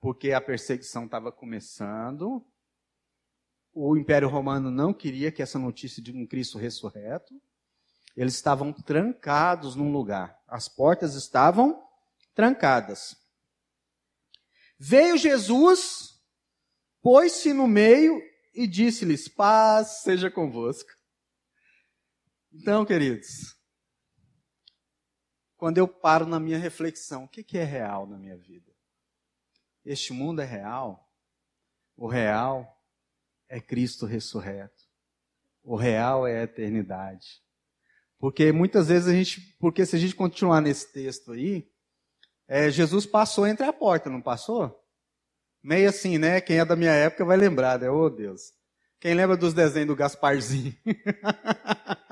porque a perseguição estava começando. O Império Romano não queria que essa notícia de um Cristo ressurreto. Eles estavam trancados num lugar. As portas estavam trancadas. Veio Jesus, pôs-se no meio e disse-lhes: Paz seja convosco. Então, queridos, quando eu paro na minha reflexão, o que é real na minha vida? Este mundo é real? O real é Cristo ressurreto. O real é a eternidade. Porque muitas vezes a gente, porque se a gente continuar nesse texto aí, é, Jesus passou entre a porta, não passou? Meio assim, né? Quem é da minha época vai lembrar, né? Oh, Deus. Quem lembra dos desenhos do Gasparzinho?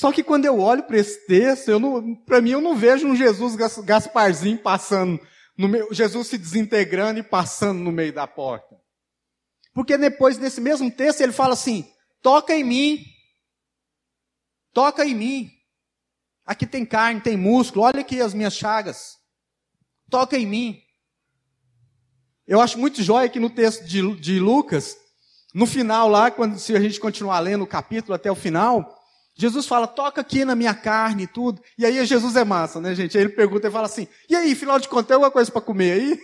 Só que quando eu olho para esse texto, para mim eu não vejo um Jesus Gasparzinho passando, meio, Jesus se desintegrando e passando no meio da porta. Porque depois, nesse mesmo texto, ele fala assim: toca em mim, toca em mim. Aqui tem carne, tem músculo, olha aqui as minhas chagas. Toca em mim. Eu acho muito jóia que no texto de, de Lucas, no final lá, quando se a gente continuar lendo o capítulo até o final, Jesus fala, toca aqui na minha carne e tudo. E aí Jesus é massa, né, gente? Aí ele pergunta e fala assim, e aí, final de contas, tem alguma coisa para comer aí?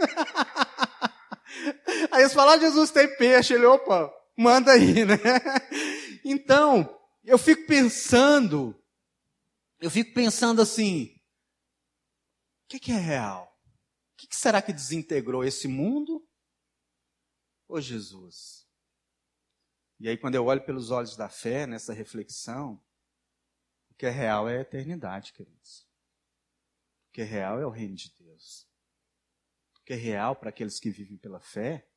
aí eles falam, ah, Jesus tem peixe. Ele, opa, manda aí, né? Então, eu fico pensando eu fico pensando assim: o que, que é real? O que, que será que desintegrou esse mundo? Ô Jesus. E aí, quando eu olho pelos olhos da fé, nessa reflexão, o que é real é a eternidade, queridos. O que é real é o reino de Deus. O que é real para aqueles que vivem pela fé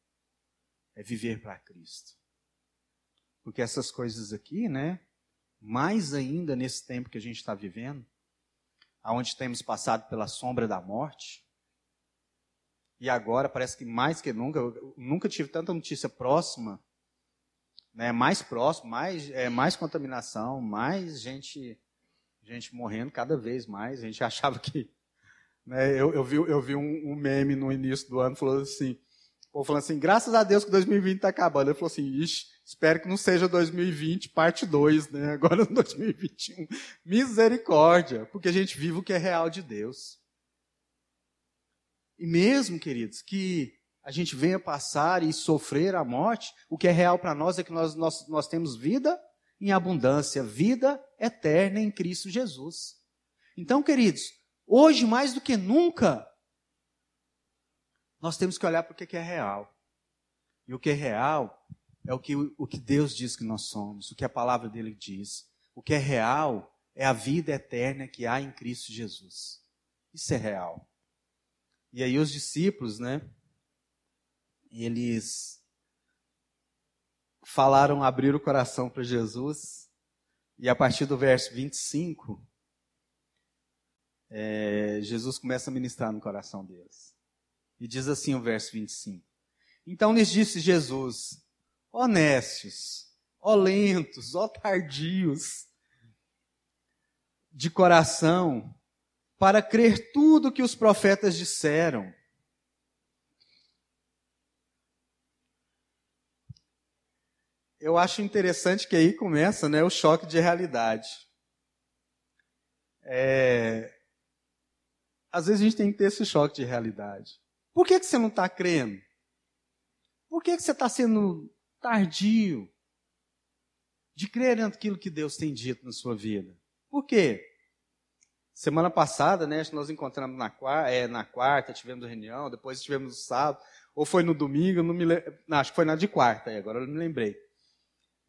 é viver para Cristo. Porque essas coisas aqui, né? mais ainda nesse tempo que a gente está vivendo, aonde temos passado pela sombra da morte, e agora parece que mais que nunca, eu nunca tive tanta notícia próxima, né, mais próximo, mais, é, mais contaminação, mais gente, gente morrendo cada vez mais. A gente achava que. Né, eu, eu, vi, eu vi um, um meme no início do ano falando assim: povo falando assim, graças a Deus que 2020 está acabando. Ele falou assim, ixi, espero que não seja 2020 parte 2, né? Agora 2021. Misericórdia, porque a gente vive o que é real de Deus. E mesmo, queridos, que a gente venha passar e sofrer a morte, o que é real para nós é que nós, nós, nós temos vida em abundância, vida eterna em Cristo Jesus. Então, queridos, hoje mais do que nunca, nós temos que olhar para o que é real. E o que é real é o que, o que Deus diz que nós somos, o que a palavra dele diz. O que é real é a vida eterna que há em Cristo Jesus. Isso é real. E aí os discípulos, né? Eles falaram, abriram o coração para Jesus. E a partir do verso 25, é, Jesus começa a ministrar no coração deles. E diz assim o verso 25: Então lhes disse Jesus: Honestos, ó lentos, ó tardios de coração, para crer tudo que os profetas disseram. Eu acho interessante que aí começa né, o choque de realidade. É... Às vezes a gente tem que ter esse choque de realidade. Por que, que você não está crendo? Por que, que você está sendo tardio de crer naquilo que Deus tem dito na sua vida? Por quê? Semana passada, né, nós encontramos na, é, na quarta, tivemos reunião, depois tivemos no sábado, ou foi no domingo, não me acho que foi na de quarta, agora eu não me lembrei.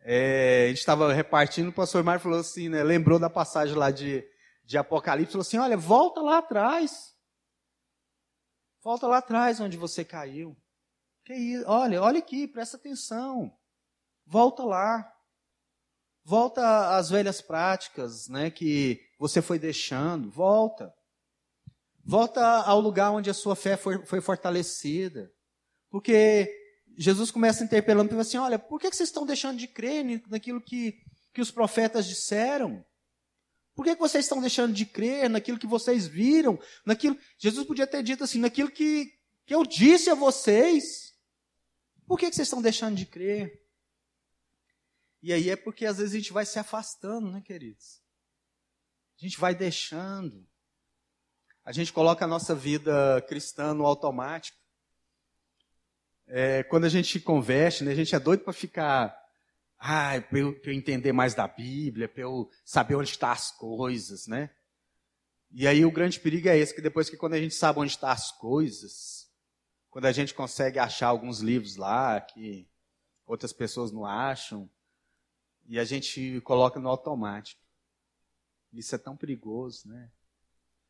É, a gente estava repartindo, o pastor Mário falou assim, né, lembrou da passagem lá de, de Apocalipse, falou assim, olha, volta lá atrás. Volta lá atrás onde você caiu. Que isso? Olha, olha aqui, presta atenção. Volta lá. Volta às velhas práticas, né, que você foi deixando. Volta. Volta ao lugar onde a sua fé foi, foi fortalecida. Porque Jesus começa interpelando e fala assim: olha, por que vocês estão deixando de crer naquilo que, que os profetas disseram? Por que vocês estão deixando de crer naquilo que vocês viram? Naquilo, Jesus podia ter dito assim, naquilo que, que eu disse a vocês. Por que vocês estão deixando de crer? E aí é porque às vezes a gente vai se afastando, né, queridos? A gente vai deixando. A gente coloca a nossa vida cristã no automático. É, quando a gente converte, né, a gente é doido para ficar. Ah, para eu, eu, entender mais da Bíblia, para eu saber onde estão as coisas, né? E aí o grande perigo é esse, que depois que quando a gente sabe onde estão as coisas, quando a gente consegue achar alguns livros lá que outras pessoas não acham, e a gente coloca no automático. Isso é tão perigoso, né?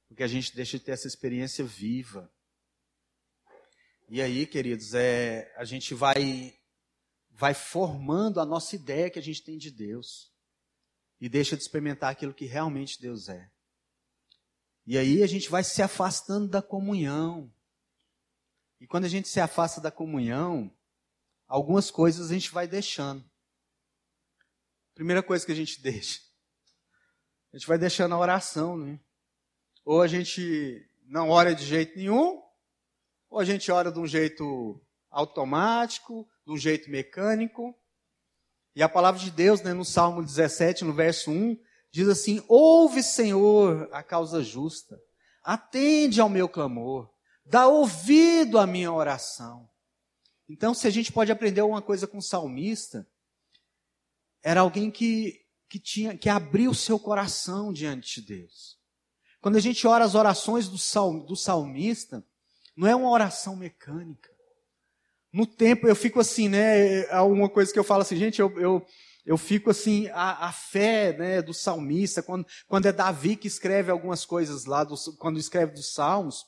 Porque a gente deixa de ter essa experiência viva. E aí, queridos, é, a gente vai vai formando a nossa ideia que a gente tem de Deus e deixa de experimentar aquilo que realmente Deus é. E aí a gente vai se afastando da comunhão. E quando a gente se afasta da comunhão, algumas coisas a gente vai deixando. Primeira coisa que a gente deixa. A gente vai deixando a oração, né? Ou a gente não ora de jeito nenhum, ou a gente ora de um jeito automático, de um jeito mecânico. E a palavra de Deus, né, no Salmo 17, no verso 1, diz assim: Ouve, Senhor, a causa justa, atende ao meu clamor, dá ouvido à minha oração. Então, se a gente pode aprender alguma coisa com o salmista, era alguém que, que tinha que abriu o seu coração diante de Deus. Quando a gente ora as orações do, sal, do salmista, não é uma oração mecânica. No tempo eu fico assim, né? É uma coisa que eu falo assim, gente, eu, eu, eu fico assim, a, a fé né, do salmista, quando, quando é Davi que escreve algumas coisas lá, do, quando escreve dos salmos,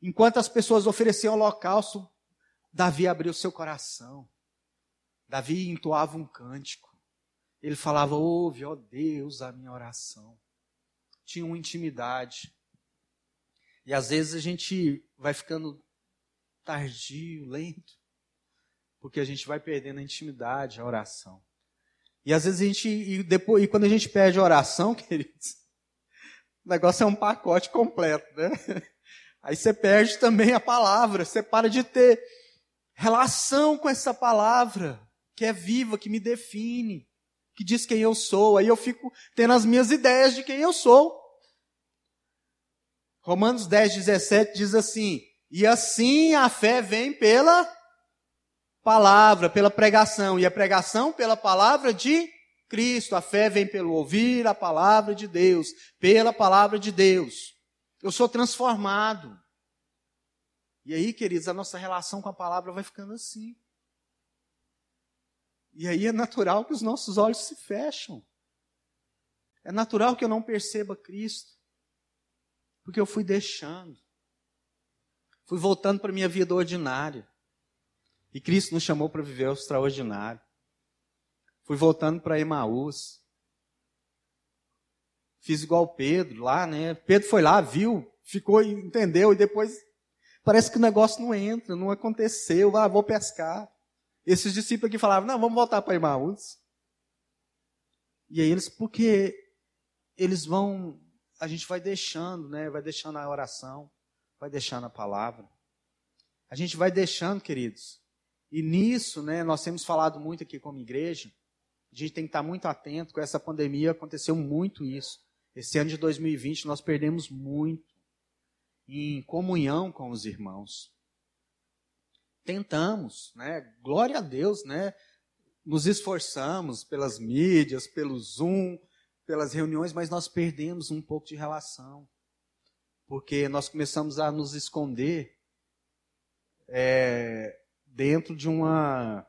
enquanto as pessoas ofereciam holocausto, Davi abriu seu coração. Davi entoava um cântico. Ele falava: Ouve, ó Deus, a minha oração. Tinha uma intimidade. E às vezes a gente vai ficando tardio, lento, porque a gente vai perdendo a intimidade, a oração. E às vezes a gente, e, depois, e quando a gente perde a oração, queridos, o negócio é um pacote completo, né? Aí você perde também a palavra, você para de ter relação com essa palavra, que é viva, que me define que diz quem eu sou. Aí eu fico tendo as minhas ideias de quem eu sou. Romanos 10, 17 diz assim: E assim a fé vem pela palavra, pela pregação, e a pregação pela palavra de Cristo. A fé vem pelo ouvir a palavra de Deus, pela palavra de Deus. Eu sou transformado. E aí, queridos, a nossa relação com a palavra vai ficando assim. E aí é natural que os nossos olhos se fecham. É natural que eu não perceba Cristo. Porque eu fui deixando. Fui voltando para a minha vida ordinária. E Cristo nos chamou para viver o extraordinário. Fui voltando para Emaús. Fiz igual Pedro lá, né? Pedro foi lá, viu, ficou, entendeu, e depois parece que o negócio não entra, não aconteceu. Ah, vou pescar. Esses discípulos aqui falavam, não, vamos voltar para Emmaus. E aí eles, porque eles vão, a gente vai deixando, né? Vai deixando a oração, vai deixando a palavra. A gente vai deixando, queridos. E nisso, né, nós temos falado muito aqui como igreja. A gente tem que estar muito atento. Com essa pandemia aconteceu muito isso. Esse ano de 2020 nós perdemos muito em comunhão com os irmãos tentamos, né? Glória a Deus, né? Nos esforçamos pelas mídias, pelo Zoom, pelas reuniões, mas nós perdemos um pouco de relação. Porque nós começamos a nos esconder é, dentro de uma,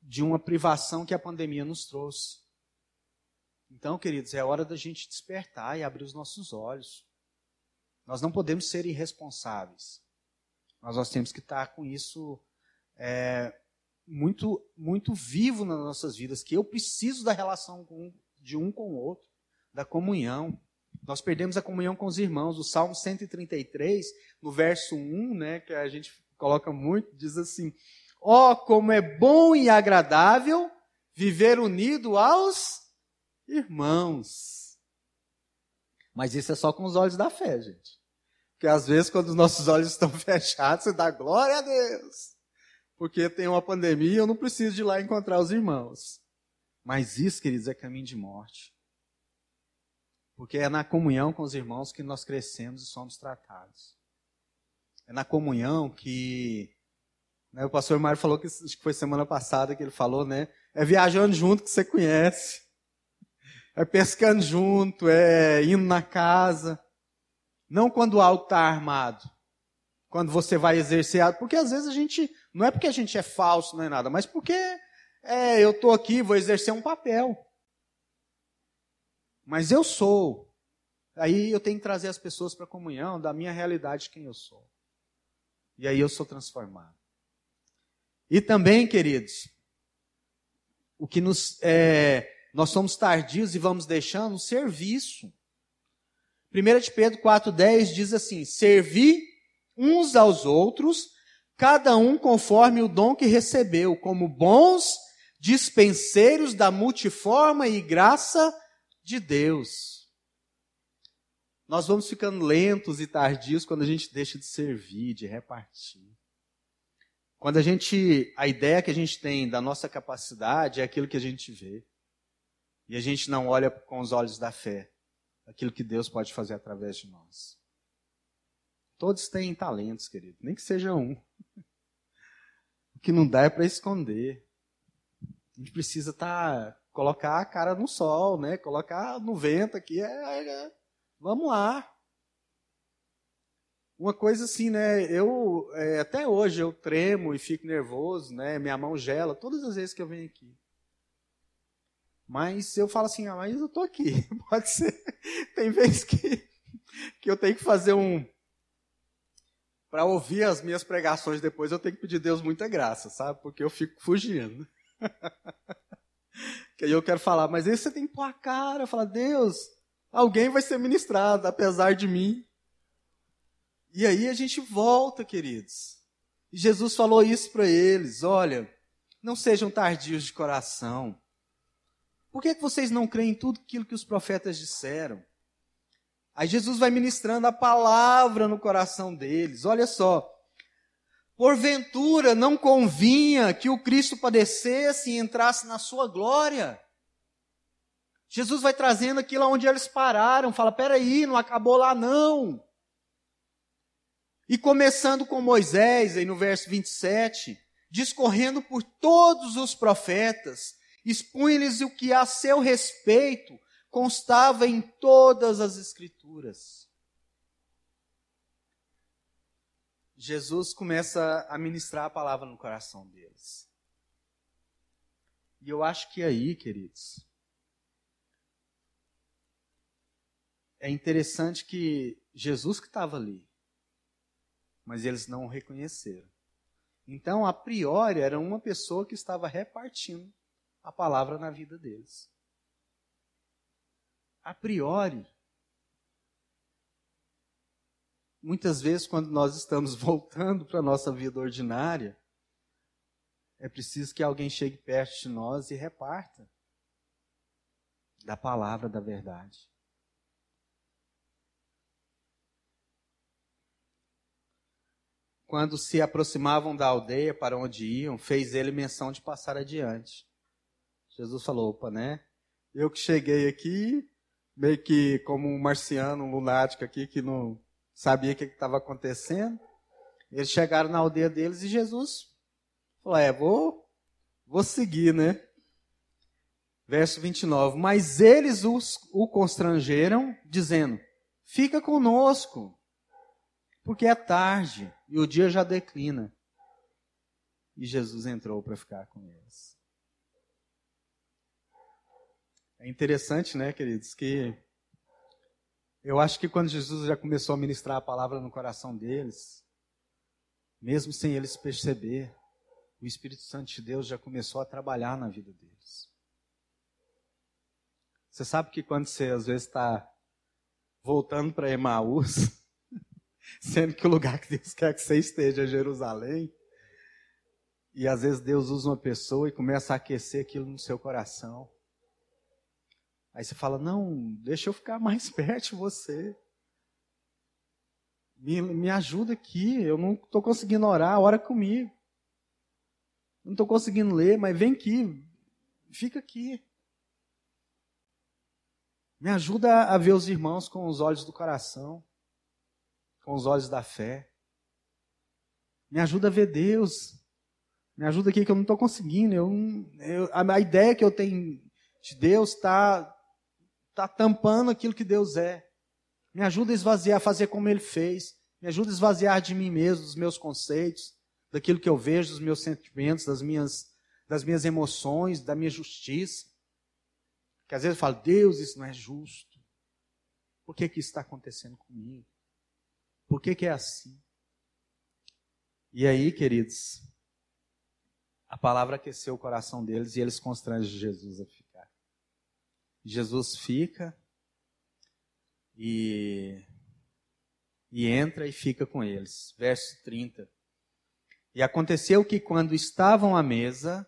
de uma privação que a pandemia nos trouxe. Então, queridos, é hora da gente despertar e abrir os nossos olhos. Nós não podemos ser irresponsáveis. Mas nós temos que estar com isso é, muito, muito vivo nas nossas vidas, que eu preciso da relação com, de um com o outro, da comunhão. Nós perdemos a comunhão com os irmãos. O Salmo 133, no verso 1, né, que a gente coloca muito, diz assim: Ó, oh, como é bom e agradável viver unido aos irmãos. Mas isso é só com os olhos da fé, gente. Porque às vezes, quando os nossos olhos estão fechados, você dá glória a Deus. Porque tem uma pandemia eu não preciso de ir lá encontrar os irmãos. Mas isso, queridos, é caminho de morte. Porque é na comunhão com os irmãos que nós crescemos e somos tratados. É na comunhão que. Né, o pastor Mário falou que acho que foi semana passada que ele falou, né? É viajando junto que você conhece. É pescando junto, é indo na casa. Não quando algo está armado. Quando você vai exercer. Porque às vezes a gente. Não é porque a gente é falso, não é nada, mas porque é, eu estou aqui, vou exercer um papel. Mas eu sou. Aí eu tenho que trazer as pessoas para a comunhão da minha realidade de quem eu sou. E aí eu sou transformado. E também, queridos, o que nos é, nós somos tardios e vamos deixando o serviço. 1 de Pedro 4,10 diz assim: Servi uns aos outros, cada um conforme o dom que recebeu, como bons dispenseiros da multiforma e graça de Deus. Nós vamos ficando lentos e tardios quando a gente deixa de servir, de repartir. Quando a gente, a ideia que a gente tem da nossa capacidade é aquilo que a gente vê. E a gente não olha com os olhos da fé, aquilo que Deus pode fazer através de nós. Todos têm talentos, querido, nem que seja um. O que não dá é para esconder. A gente precisa estar tá colocar a cara no sol, né? Colocar no vento aqui, é, é, vamos lá. Uma coisa assim, né? Eu é, até hoje eu tremo e fico nervoso, né? Minha mão gela todas as vezes que eu venho aqui. Mas eu falo assim, ah, mas eu tô aqui. Pode ser. Tem vezes que, que eu tenho que fazer um. Para ouvir as minhas pregações depois, eu tenho que pedir a Deus muita graça, sabe? Porque eu fico fugindo. Que aí eu quero falar, mas aí você tem que pôr a cara, falar, Deus, alguém vai ser ministrado, apesar de mim. E aí a gente volta, queridos. E Jesus falou isso para eles: olha, não sejam tardios de coração. Por que, que vocês não creem em tudo aquilo que os profetas disseram? Aí Jesus vai ministrando a palavra no coração deles. Olha só, Porventura não convinha que o Cristo padecesse e entrasse na sua glória. Jesus vai trazendo aquilo onde eles pararam, fala: peraí, não acabou lá não. E começando com Moisés, aí no verso 27, discorrendo por todos os profetas, expunha-lhes o que a seu respeito constava em todas as Escrituras. Jesus começa a ministrar a palavra no coração deles. E eu acho que aí, queridos, é interessante que Jesus que estava ali, mas eles não o reconheceram. Então, a priori, era uma pessoa que estava repartindo a palavra na vida deles. A priori, muitas vezes, quando nós estamos voltando para a nossa vida ordinária, é preciso que alguém chegue perto de nós e reparta da palavra da verdade. Quando se aproximavam da aldeia para onde iam, fez ele menção de passar adiante. Jesus falou: opa, né? Eu que cheguei aqui, meio que como um marciano, um lunático aqui, que não sabia o que estava acontecendo. Eles chegaram na aldeia deles e Jesus falou: É, vou, vou seguir, né? Verso 29. Mas eles os, o constrangeram, dizendo: Fica conosco, porque é tarde e o dia já declina. E Jesus entrou para ficar com eles. É interessante, né, queridos, que eu acho que quando Jesus já começou a ministrar a palavra no coração deles, mesmo sem eles perceber, o Espírito Santo de Deus já começou a trabalhar na vida deles. Você sabe que quando você às vezes está voltando para Emaús, sendo que o lugar que Deus quer que você esteja é Jerusalém, e às vezes Deus usa uma pessoa e começa a aquecer aquilo no seu coração. Aí você fala: Não, deixa eu ficar mais perto de você. Me, me ajuda aqui, eu não estou conseguindo orar, ora comigo. Não estou conseguindo ler, mas vem aqui, fica aqui. Me ajuda a ver os irmãos com os olhos do coração, com os olhos da fé. Me ajuda a ver Deus. Me ajuda aqui que eu não estou conseguindo. Eu, eu, a, ideia que eu tenho de Deus está tá tampando aquilo que Deus é. Me ajuda a esvaziar, fazer como Ele fez. Me ajuda a esvaziar de mim mesmo, dos meus conceitos daquilo que eu vejo, dos meus sentimentos, das minhas, das minhas emoções, da minha justiça. Que às vezes eu falo, Deus, isso não é justo. Por que, que isso está acontecendo comigo? Por que, que é assim? E aí, queridos, a palavra aqueceu o coração deles e eles constrangem Jesus a. Jesus fica e, e entra e fica com eles. Verso 30. E aconteceu que quando estavam à mesa,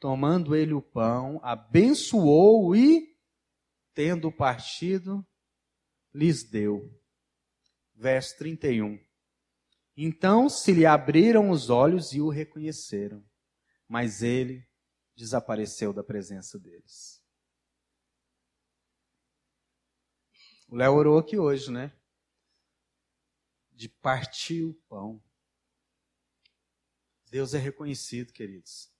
tomando ele o pão, abençoou e, tendo partido, lhes deu. Verso 31. Então se lhe abriram os olhos e o reconheceram, mas ele desapareceu da presença deles. O Léo orou aqui hoje, né? De partir o pão. Deus é reconhecido, queridos,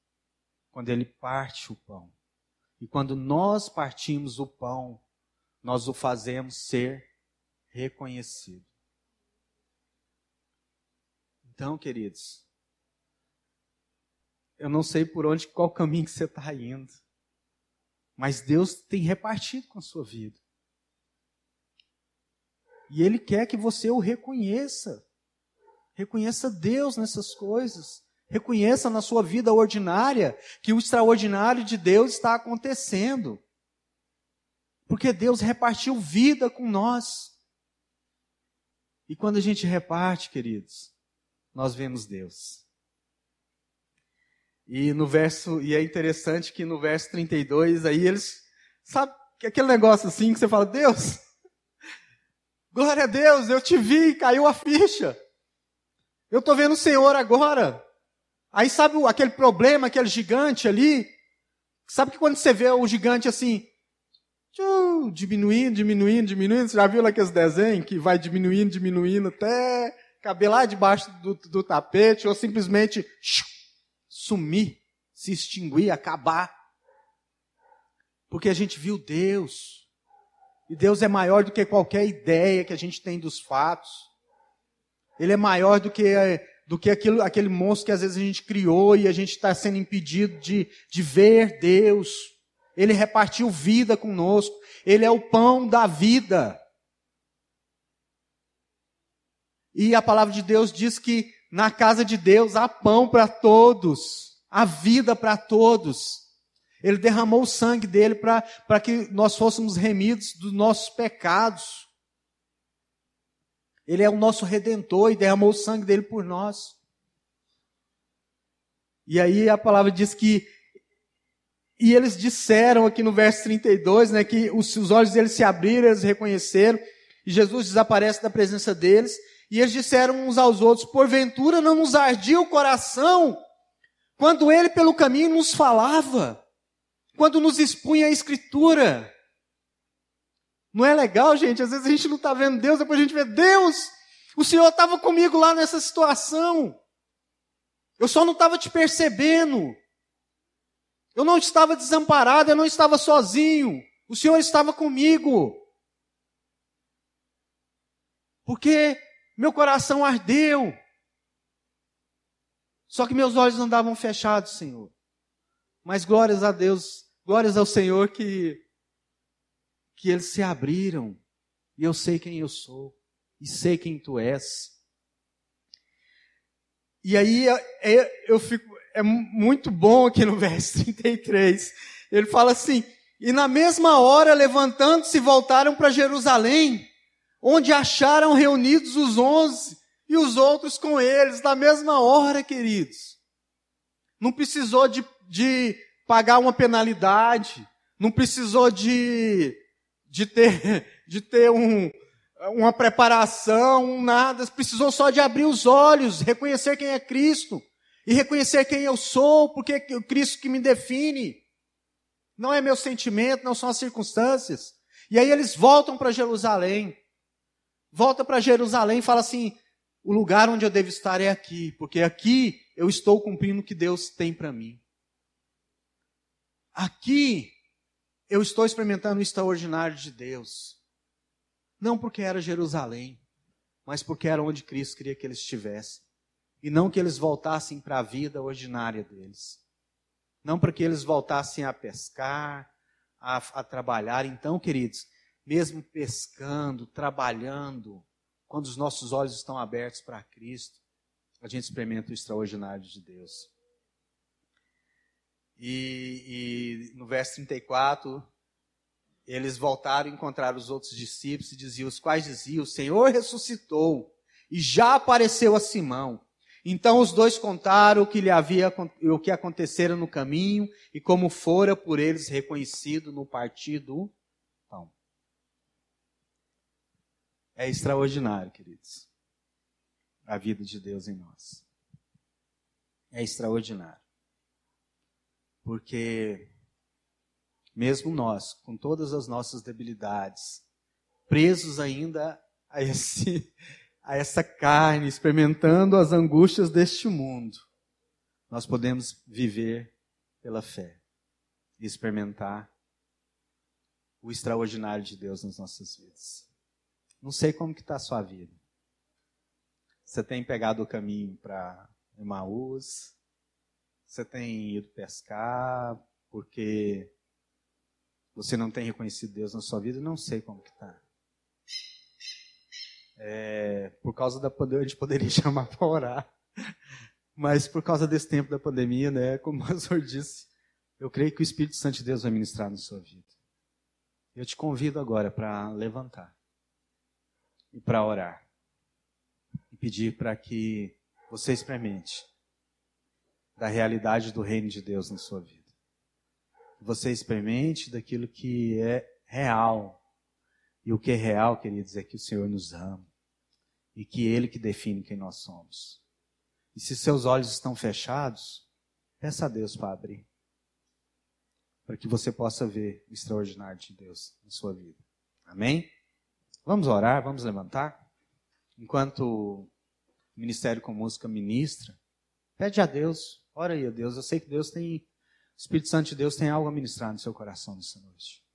quando Ele parte o pão. E quando nós partimos o pão, nós o fazemos ser reconhecido. Então, queridos, eu não sei por onde, qual caminho que você está indo, mas Deus tem repartido com a sua vida. E Ele quer que você o reconheça. Reconheça Deus nessas coisas. Reconheça na sua vida ordinária que o extraordinário de Deus está acontecendo. Porque Deus repartiu vida com nós. E quando a gente reparte, queridos, nós vemos Deus. E no verso, e é interessante que no verso 32, aí eles, sabe, aquele negócio assim que você fala, Deus, glória a Deus, eu te vi, caiu a ficha. Eu estou vendo o Senhor agora. Aí sabe aquele problema, aquele gigante ali? Sabe que quando você vê o gigante assim, tchum, diminuindo, diminuindo, diminuindo, você já viu aqueles desenhos que vai diminuindo, diminuindo até caber lá debaixo do, do tapete ou simplesmente sumir, se extinguir, acabar? Porque a gente viu Deus. E Deus é maior do que qualquer ideia que a gente tem dos fatos. Ele é maior do que do que aquilo, aquele monstro que às vezes a gente criou e a gente está sendo impedido de, de ver Deus. Ele repartiu vida conosco. Ele é o pão da vida. E a palavra de Deus diz que na casa de Deus há pão para todos, há vida para todos. Ele derramou o sangue dele para que nós fôssemos remidos dos nossos pecados. Ele é o nosso redentor e derramou o sangue dele por nós. E aí a palavra diz que e eles disseram aqui no verso 32, né, que os, os olhos deles se abriram, eles reconheceram, e Jesus desaparece da presença deles, e eles disseram uns aos outros: Porventura não nos ardia o coração quando ele pelo caminho nos falava, quando nos expunha a Escritura. Não é legal, gente? Às vezes a gente não está vendo Deus, depois a gente vê Deus, o Senhor estava comigo lá nessa situação. Eu só não estava te percebendo. Eu não estava desamparado, eu não estava sozinho. O Senhor estava comigo. Porque meu coração ardeu. Só que meus olhos andavam fechados, Senhor. Mas glórias a Deus, glórias ao Senhor que que eles se abriram e eu sei quem eu sou e sei quem tu és. E aí é, é, eu fico, é muito bom aqui no verso 33. Ele fala assim: E na mesma hora, levantando-se, voltaram para Jerusalém, onde acharam reunidos os onze e os outros com eles, na mesma hora, queridos. Não precisou de, de pagar uma penalidade, não precisou de, de ter, de ter um, uma preparação, nada, precisou só de abrir os olhos, reconhecer quem é Cristo e reconhecer quem eu sou, porque é o Cristo que me define. Não é meu sentimento, não são as circunstâncias. E aí eles voltam para Jerusalém. Volta para Jerusalém e fala assim: o lugar onde eu devo estar é aqui, porque aqui eu estou cumprindo o que Deus tem para mim. Aqui eu estou experimentando o extraordinário de Deus. Não porque era Jerusalém, mas porque era onde Cristo queria que eles estivessem. E não que eles voltassem para a vida ordinária deles. Não para que eles voltassem a pescar, a, a trabalhar. Então, queridos, mesmo pescando, trabalhando, quando os nossos olhos estão abertos para Cristo, a gente experimenta o extraordinário de Deus. E, e no verso 34, eles voltaram a encontrar os outros discípulos e diziam, os quais diziam, o Senhor ressuscitou e já apareceu a Simão. Então os dois contaram o que lhe havia, o que acontecera no caminho e como fora por eles reconhecido no partido pão. É extraordinário, queridos, a vida de Deus em nós. É extraordinário. Porque mesmo nós, com todas as nossas debilidades, presos ainda a, esse, a essa carne, experimentando as angústias deste mundo, nós podemos viver pela fé e experimentar o extraordinário de Deus nas nossas vidas. Não sei como que está a sua vida. Você tem pegado o caminho para Emaús? Você tem ido pescar porque você não tem reconhecido Deus na sua vida, não sei como que está. É, por causa da pandemia, a gente poderia chamar para orar. Mas por causa desse tempo da pandemia, né, como o pastor disse, eu creio que o Espírito Santo de Deus vai ministrar na sua vida. Eu te convido agora para levantar e para orar. E pedir para que você experimente da realidade do reino de Deus na sua vida você experimente daquilo que é real. E o que é real, queridos, é que o Senhor nos ama. E que Ele que define quem nós somos. E se seus olhos estão fechados, peça a Deus para abrir. Para que você possa ver o extraordinário de Deus na sua vida. Amém? Vamos orar, vamos levantar. Enquanto o Ministério com Música ministra, pede a Deus, ora aí Deus. Eu sei que Deus tem o Espírito Santo de Deus tem algo a ministrar no seu coração nessa noite.